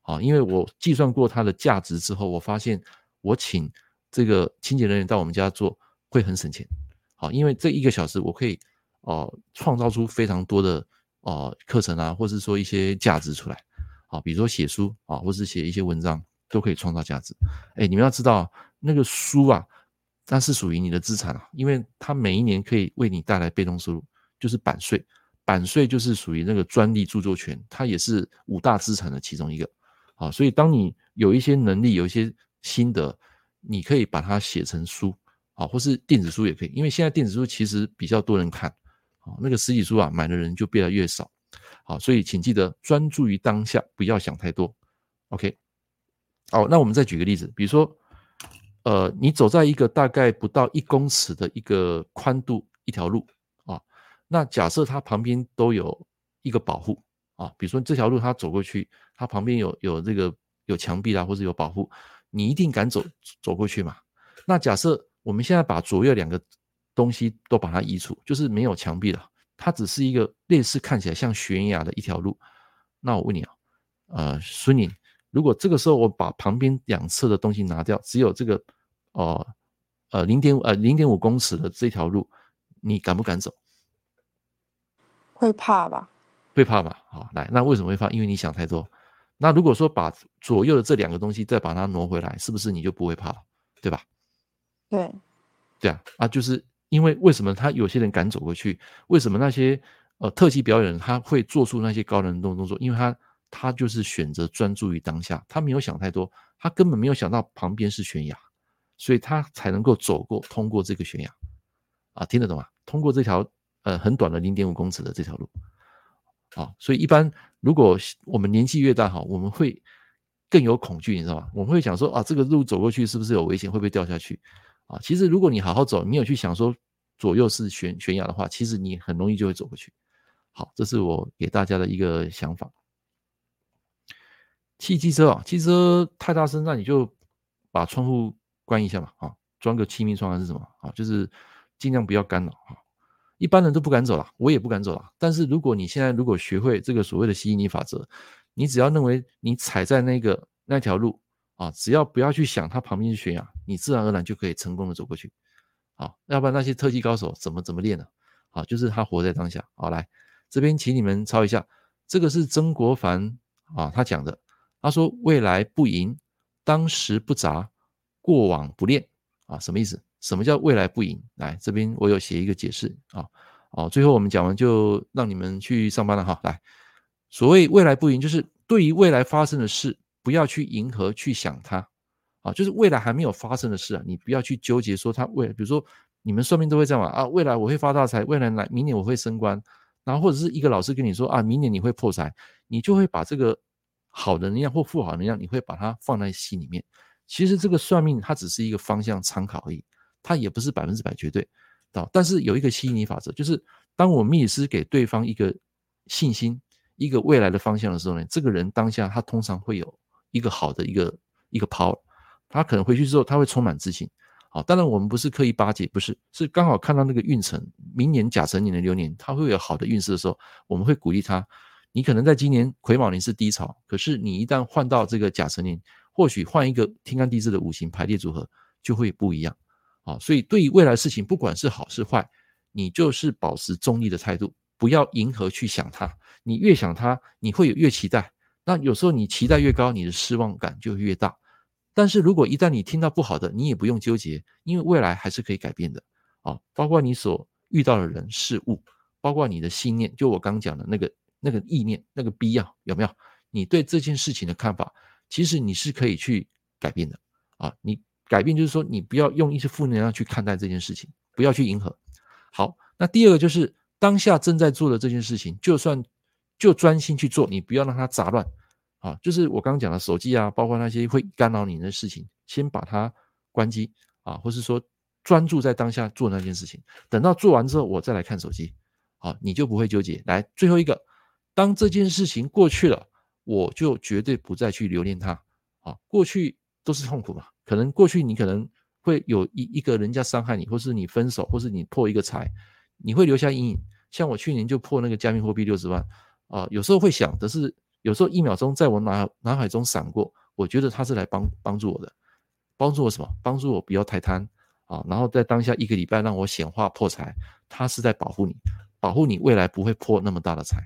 啊，因为我计算过它的价值之后，我发现我请这个清洁人员到我们家做会很省钱。好，因为这一个小时我可以哦创造出非常多的哦课程啊，或是说一些价值出来。好，比如说写书啊，或是写一些文章。都可以创造价值，哎，你们要知道，那个书啊，它是属于你的资产啊，因为它每一年可以为你带来被动收入，就是版税，版税就是属于那个专利著作权，它也是五大资产的其中一个，啊，所以当你有一些能力，有一些心得，你可以把它写成书，啊，或是电子书也可以，因为现在电子书其实比较多人看，啊，那个实体书啊，买的人就越来越少，好，所以请记得专注于当下，不要想太多，OK。好，那我们再举个例子，比如说，呃，你走在一个大概不到一公尺的一个宽度一条路，那假设它旁边都有一个保护啊，比如说这条路它走过去，它旁边有有这个有墙壁啦，或者有保护，你一定敢走走过去嘛？那假设我们现在把左右两个东西都把它移除，就是没有墙壁了，它只是一个类似看起来像悬崖的一条路，那我问你啊，呃，孙宁。如果这个时候我把旁边两侧的东西拿掉，只有这个，哦，呃，零点五呃零点五公尺的这条路，你敢不敢走？会怕吧？会怕吧？好，来，那为什么会怕？因为你想太多。那如果说把左右的这两个东西再把它挪回来，是不是你就不会怕了？对吧？对，对啊，啊，就是因为为什么他有些人敢走过去？为什么那些呃特技表演人他会做出那些高难度动作？因为他。他就是选择专注于当下，他没有想太多，他根本没有想到旁边是悬崖，所以他才能够走过、通过这个悬崖。啊，听得懂吗？通过这条呃很短的零点五公尺的这条路。啊，所以一般如果我们年纪越大哈，我们会更有恐惧，你知道吗？我们会想说啊，这个路走过去是不是有危险？会不会掉下去？啊，其实如果你好好走，你有去想说左右是悬悬崖的话，其实你很容易就会走过去。好，这是我给大家的一个想法。汽机车啊，汽车太大声，那你就把窗户关一下嘛，啊，装个气密窗还是什么啊，就是尽量不要干扰啊。一般人都不敢走了，我也不敢走了。但是如果你现在如果学会这个所谓的吸引力法则，你只要认为你踩在那个那条路啊，只要不要去想它旁边是悬崖，你自然而然就可以成功的走过去。啊，要不然那些特技高手怎么怎么练呢？啊，就是他活在当下。好，来这边请你们抄一下，这个是曾国藩啊他讲的。他说：“未来不迎，当时不杂，过往不恋啊，什么意思？什么叫未来不迎？来这边我有写一个解释啊。哦，最后我们讲完就让你们去上班了哈。来，所谓未来不迎，就是对于未来发生的事，不要去迎合去想它啊，就是未来还没有发生的事啊，你不要去纠结说它未来，比如说你们算命都会这样嘛啊，未来我会发大财，未来来明年我会升官，然后或者是一个老师跟你说啊，明年你会破财，你就会把这个。”好的能量或负好的能量，你会把它放在心里面。其实这个算命它只是一个方向参考而已，它也不是百分之百绝对。啊但是有一个吸引力法则，就是当我命理师给对方一个信心、一个未来的方向的时候呢，这个人当下他通常会有一个好的一个一个 power，他可能回去之后他会充满自信。好，当然我们不是刻意巴结，不是，是刚好看到那个运程，明年甲辰年的流年，他会有好的运势的时候，我们会鼓励他。你可能在今年癸卯年是低潮，可是你一旦换到这个甲辰年，或许换一个天干地支的五行排列组合就会不一样。啊，所以对于未来事情，不管是好是坏，你就是保持中立的态度，不要迎合去想它。你越想它，你会有越期待。那有时候你期待越高，你的失望感就越大。但是如果一旦你听到不好的，你也不用纠结，因为未来还是可以改变的。啊，包括你所遇到的人事物，包括你的信念，就我刚讲的那个那个意念，那个必要有没有？你对这件事情的看法，其实你是可以去改变的。啊，你。改变就是说，你不要用一些负能量去看待这件事情，不要去迎合。好，那第二个就是当下正在做的这件事情，就算就专心去做，你不要让它杂乱。啊，就是我刚刚讲的手机啊，包括那些会干扰你的事情，先把它关机啊，或是说专注在当下做那件事情。等到做完之后，我再来看手机，好，你就不会纠结。来，最后一个，当这件事情过去了，我就绝对不再去留恋它。啊，过去都是痛苦嘛。可能过去你可能会有一一个人家伤害你，或是你分手，或是你破一个财，你会留下阴影。像我去年就破那个加密货币六十万啊，有时候会想，但是有时候一秒钟在我脑脑海中闪过，我觉得他是来帮帮助我的，帮助我什么？帮助我不要太贪啊。然后在当下一个礼拜让我显化破财，他是在保护你，保护你未来不会破那么大的财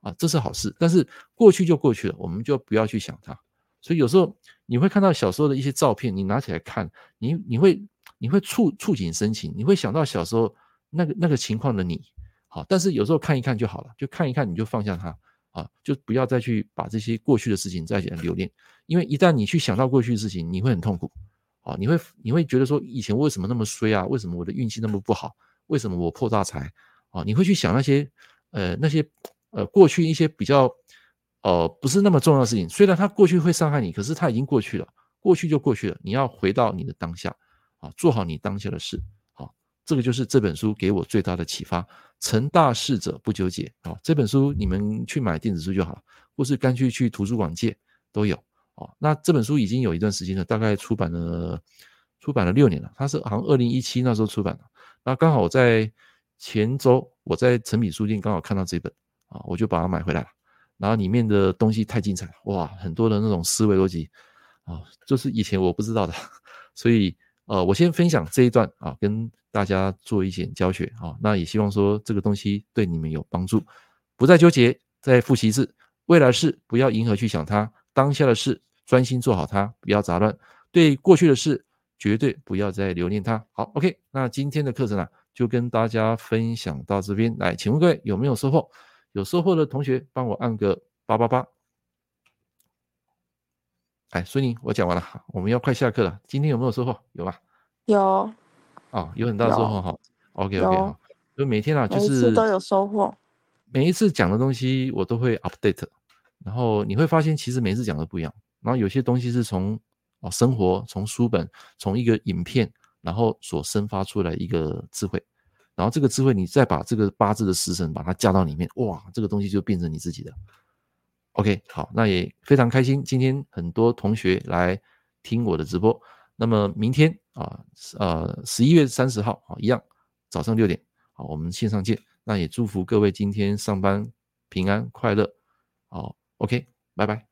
啊，这是好事。但是过去就过去了，我们就不要去想它。所以有时候你会看到小时候的一些照片，你拿起来看，你你会你会触触景生情，你会想到小时候那个那个情况的你，好，但是有时候看一看就好了，就看一看你就放下它啊，就不要再去把这些过去的事情再留恋，因为一旦你去想到过去的事情，你会很痛苦，啊，你会你会觉得说以前为什么那么衰啊？为什么我的运气那么不好？为什么我破大财？啊，你会去想那些呃那些呃过去一些比较。呃，不是那么重要的事情。虽然他过去会伤害你，可是他已经过去了，过去就过去了。你要回到你的当下，啊，做好你当下的事。好，这个就是这本书给我最大的启发。成大事者不纠结。啊，这本书你们去买电子书就好了，或是干脆去图书馆借都有。哦，那这本书已经有一段时间了，大概出版了出版了六年了。它是好像二零一七那时候出版的。那刚好我在前周我在诚品书店刚好看到这本，啊，我就把它买回来了。然后里面的东西太精彩，哇，很多的那种思维逻辑啊，就是以前我不知道的，[LAUGHS] 所以呃，我先分享这一段啊，跟大家做一些教学啊，那也希望说这个东西对你们有帮助，不再纠结，再复习一次，未来事不要迎合去想它，当下的事专心做好它，不要杂乱，对过去的事绝对不要再留恋它。好，OK，那今天的课程啊，就跟大家分享到这边来，请问各位有没有收获？有收获的同学，帮我按个八八八。哎，孙宁，我讲完了，我们要快下课了。今天有没有收获？有吧？有。哦，有很大收获哈。OK OK 哈。就每天啊，就是都有收获。每一次讲的东西我都会 update，然后你会发现其实每次讲的不一样。然后有些东西是从哦生活、从书本、从一个影片，然后所生发出来一个智慧。然后这个智慧，你再把这个八字的时辰把它加到里面，哇，这个东西就变成你自己的。OK，好，那也非常开心，今天很多同学来听我的直播。那么明天啊，呃，十一月三十号啊，一样早上六点，好，我们线上见。那也祝福各位今天上班平安快乐。好，OK，拜拜。